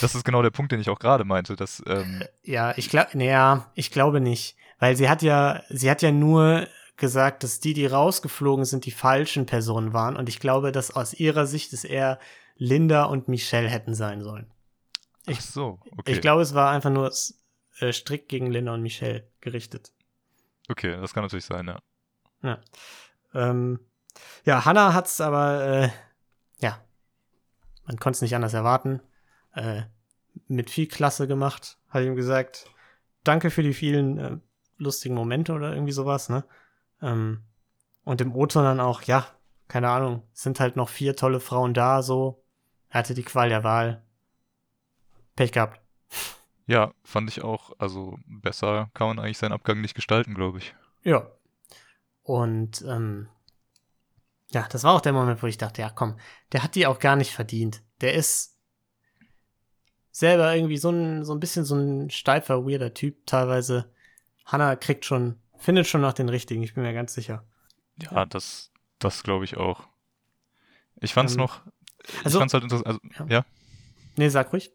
Speaker 6: Das ist genau der Punkt, den ich auch gerade meinte, dass ähm,
Speaker 1: Ja, ich glaube, naja, ich glaube nicht. Weil sie hat ja, sie hat ja nur gesagt, dass die, die rausgeflogen sind, die falschen Personen waren. Und ich glaube, dass aus ihrer Sicht es eher Linda und Michelle hätten sein sollen.
Speaker 6: ach so, okay.
Speaker 1: Ich glaube, es war einfach nur äh, strikt gegen Linda und Michelle gerichtet.
Speaker 6: Okay, das kann natürlich sein, ja.
Speaker 1: Ja, ähm, ja Hannah hat's aber, äh, ja, man konnte es nicht anders erwarten. Äh, mit viel Klasse gemacht, hat ihm gesagt. Danke für die vielen äh, lustigen Momente oder irgendwie sowas, ne? Ähm, und im O-Ton dann auch, ja, keine Ahnung, sind halt noch vier tolle Frauen da, so. Er hatte die Qual der Wahl. Pech gehabt.
Speaker 6: Ja, fand ich auch. Also besser kann man eigentlich seinen Abgang nicht gestalten, glaube ich.
Speaker 1: Ja. Und ähm, ja, das war auch der Moment, wo ich dachte, ja komm, der hat die auch gar nicht verdient. Der ist selber irgendwie so ein, so ein bisschen so ein steifer, weirder Typ teilweise. Hannah kriegt schon, findet schon noch den richtigen, ich bin mir ganz sicher.
Speaker 6: Ja, das, das glaube ich auch. Ich fand's
Speaker 1: Ähm,
Speaker 6: noch, ich
Speaker 1: also-
Speaker 6: fand's halt interessant, also,
Speaker 1: Ja.
Speaker 6: ja.
Speaker 1: Nee, sag ruhig.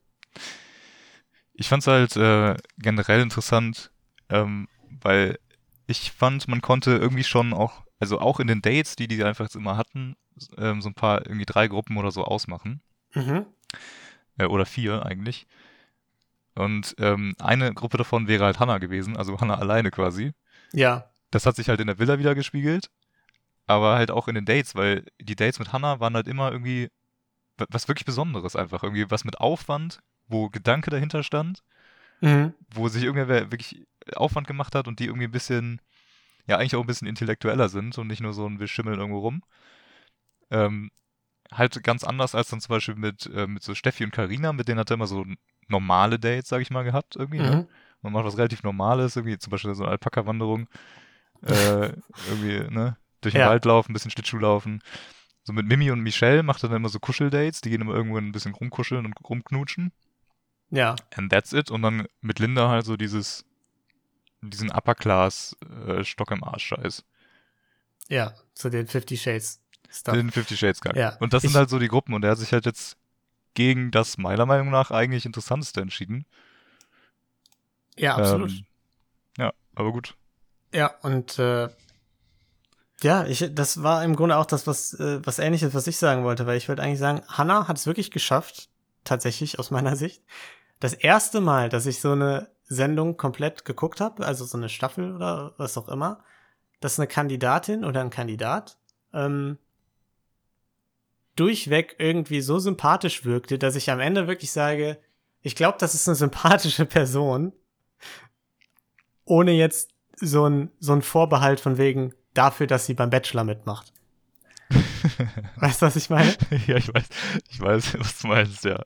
Speaker 6: Ich fand's halt äh, generell interessant, ähm, weil ich fand, man konnte irgendwie schon auch also auch in den Dates, die die einfach jetzt immer hatten, ähm, so ein paar, irgendwie drei Gruppen oder so ausmachen.
Speaker 1: Mhm.
Speaker 6: Äh, oder vier eigentlich. Und ähm, eine Gruppe davon wäre halt Hannah gewesen, also Hannah alleine quasi.
Speaker 1: Ja.
Speaker 6: Das hat sich halt in der Villa wieder gespiegelt, aber halt auch in den Dates, weil die Dates mit Hannah waren halt immer irgendwie wa- was wirklich Besonderes einfach. Irgendwie was mit Aufwand, wo Gedanke dahinter stand,
Speaker 1: Mhm.
Speaker 6: wo sich irgendwer wirklich Aufwand gemacht hat und die irgendwie ein bisschen, ja, eigentlich auch ein bisschen intellektueller sind und nicht nur so ein wir schimmeln irgendwo rum. Ähm, halt ganz anders als dann zum Beispiel mit, äh, mit so Steffi und Karina, mit denen hat er immer so normale Dates, sag ich mal, gehabt irgendwie. Ne?
Speaker 1: Mhm.
Speaker 6: Man macht was relativ Normales, irgendwie zum Beispiel so eine Alpaka-Wanderung, äh, irgendwie, ne, durch den
Speaker 1: Ja.
Speaker 6: Wald laufen, ein bisschen Schlittschuh laufen. So mit Mimi und Michelle macht er dann immer so Kuscheldates, die gehen immer irgendwo ein bisschen rumkuscheln und rumknutschen.
Speaker 1: Ja.
Speaker 6: And that's it. Und dann mit Linda halt so dieses, diesen Upper Class äh, Stock im Arsch Scheiß.
Speaker 1: Ja. Zu den Fifty Shades Stuff.
Speaker 6: Den Fifty Shades Gang.
Speaker 1: Ja.
Speaker 6: Und das sind halt so die Gruppen und er hat sich halt jetzt gegen das meiner Meinung nach eigentlich interessanteste entschieden.
Speaker 1: ja, absolut.
Speaker 6: Ähm, ja, aber gut.
Speaker 1: Ja, und äh, ja, ich, das war im Grunde auch das, was, äh, was ähnliches, was ich sagen wollte, weil ich wollte eigentlich sagen, Hannah hat es wirklich geschafft, tatsächlich aus meiner Sicht. Das erste Mal, dass ich so eine Sendung komplett geguckt habe, also so eine Staffel oder was auch immer, dass eine Kandidatin oder ein Kandidat ähm, durchweg irgendwie so sympathisch wirkte, dass ich am Ende wirklich sage, ich glaube, das ist eine sympathische Person, ohne jetzt so ein, so ein Vorbehalt von wegen dafür, dass sie beim Bachelor mitmacht. weißt du, was ich meine?
Speaker 6: ja, ich weiß, ich weiß, was du meinst, ja.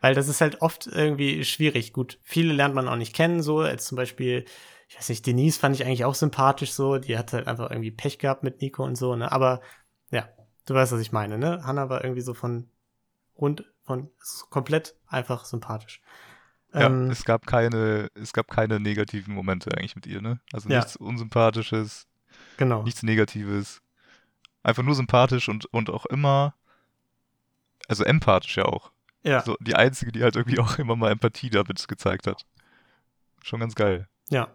Speaker 1: Weil das ist halt oft irgendwie schwierig. Gut, viele lernt man auch nicht kennen, so als zum Beispiel, ich weiß nicht, Denise fand ich eigentlich auch sympathisch so, die hat halt einfach irgendwie Pech gehabt mit Nico und so, ne? Aber ja, du weißt, was ich meine, ne? Hannah war irgendwie so von rund, von komplett einfach sympathisch.
Speaker 6: Ja,
Speaker 1: Ähm,
Speaker 6: es gab keine, es gab keine negativen Momente eigentlich mit ihr, ne? Also
Speaker 1: Ja.
Speaker 6: nichts Unsympathisches,
Speaker 1: genau.
Speaker 6: nichts Negatives. Einfach nur sympathisch und, und auch immer, also empathisch ja auch.
Speaker 1: Ja,
Speaker 6: So die einzige, die halt irgendwie auch immer mal Empathie damit gezeigt hat. Schon ganz geil.
Speaker 1: ja.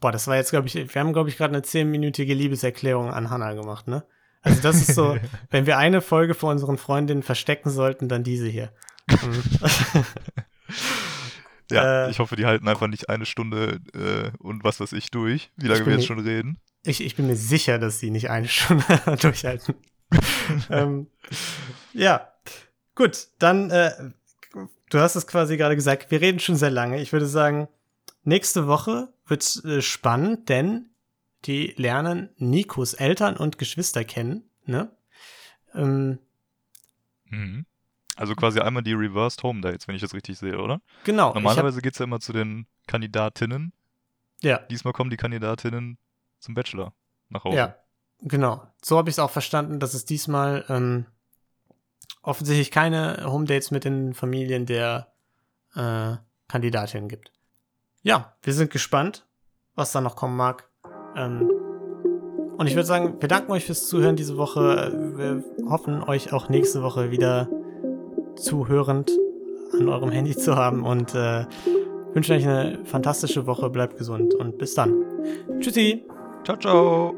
Speaker 1: Boah, das war jetzt, glaube ich, wir haben, glaube ich, gerade eine zehnminütige Liebeserklärung an Hannah gemacht, ne? Also das ist so, wenn wir eine Folge vor unseren Freundinnen verstecken sollten, dann diese hier. Mhm.
Speaker 6: Ja,
Speaker 1: Äh,
Speaker 6: ich hoffe, die halten einfach nicht eine Stunde äh, und was weiß ich durch, wie lange wir jetzt schon reden.
Speaker 1: Ich, ich bin mir sicher, dass sie nicht eine Stunde durchhalten. ähm, ja, gut, dann, äh, du hast es quasi gerade gesagt, wir reden schon sehr lange. Ich würde sagen, nächste Woche wird äh, spannend, denn die lernen Nikos Eltern und Geschwister kennen, ne? Ähm,
Speaker 6: Mhm. Also quasi einmal die Reversed Home Dates, wenn ich das richtig sehe, oder?
Speaker 1: genau. hab-
Speaker 6: Normalerweise geht's ja immer zu den Kandidatinnen.
Speaker 1: ja,
Speaker 6: Diesmal kommen die Kandidatinnen zum Bachelor nach Hause.
Speaker 1: Ja, genau. So habe ich es auch verstanden, dass es diesmal ähm, offensichtlich keine Home Dates mit den Familien der äh, Kandidatin gibt. Ja, wir sind gespannt, was da noch kommen mag. Ähm, und ich würde sagen, wir danken euch fürs Zuhören diese Woche. Wir hoffen, euch auch nächste Woche wieder zuhörend an eurem Handy zu haben und äh, wünschen euch eine fantastische Woche. Bleibt gesund und bis dann. Tschüssi!
Speaker 6: Ciao, ciao.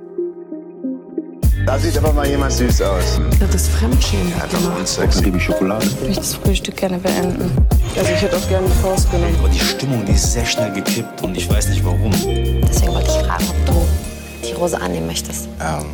Speaker 2: Da sieht aber mal jemand süß aus.
Speaker 3: Das ist Fremdschämen gemacht.
Speaker 2: Sex liebe ich Schokolade.
Speaker 3: Ich möchte das Frühstück gerne beenden. Also ich hätte auch gerne die Faust genommen.
Speaker 4: Aber die Stimmung, die ist sehr schnell gekippt und ich weiß nicht warum.
Speaker 5: Deswegen wollte ich fragen, ob du die Rose annehmen möchtest.
Speaker 2: Ähm,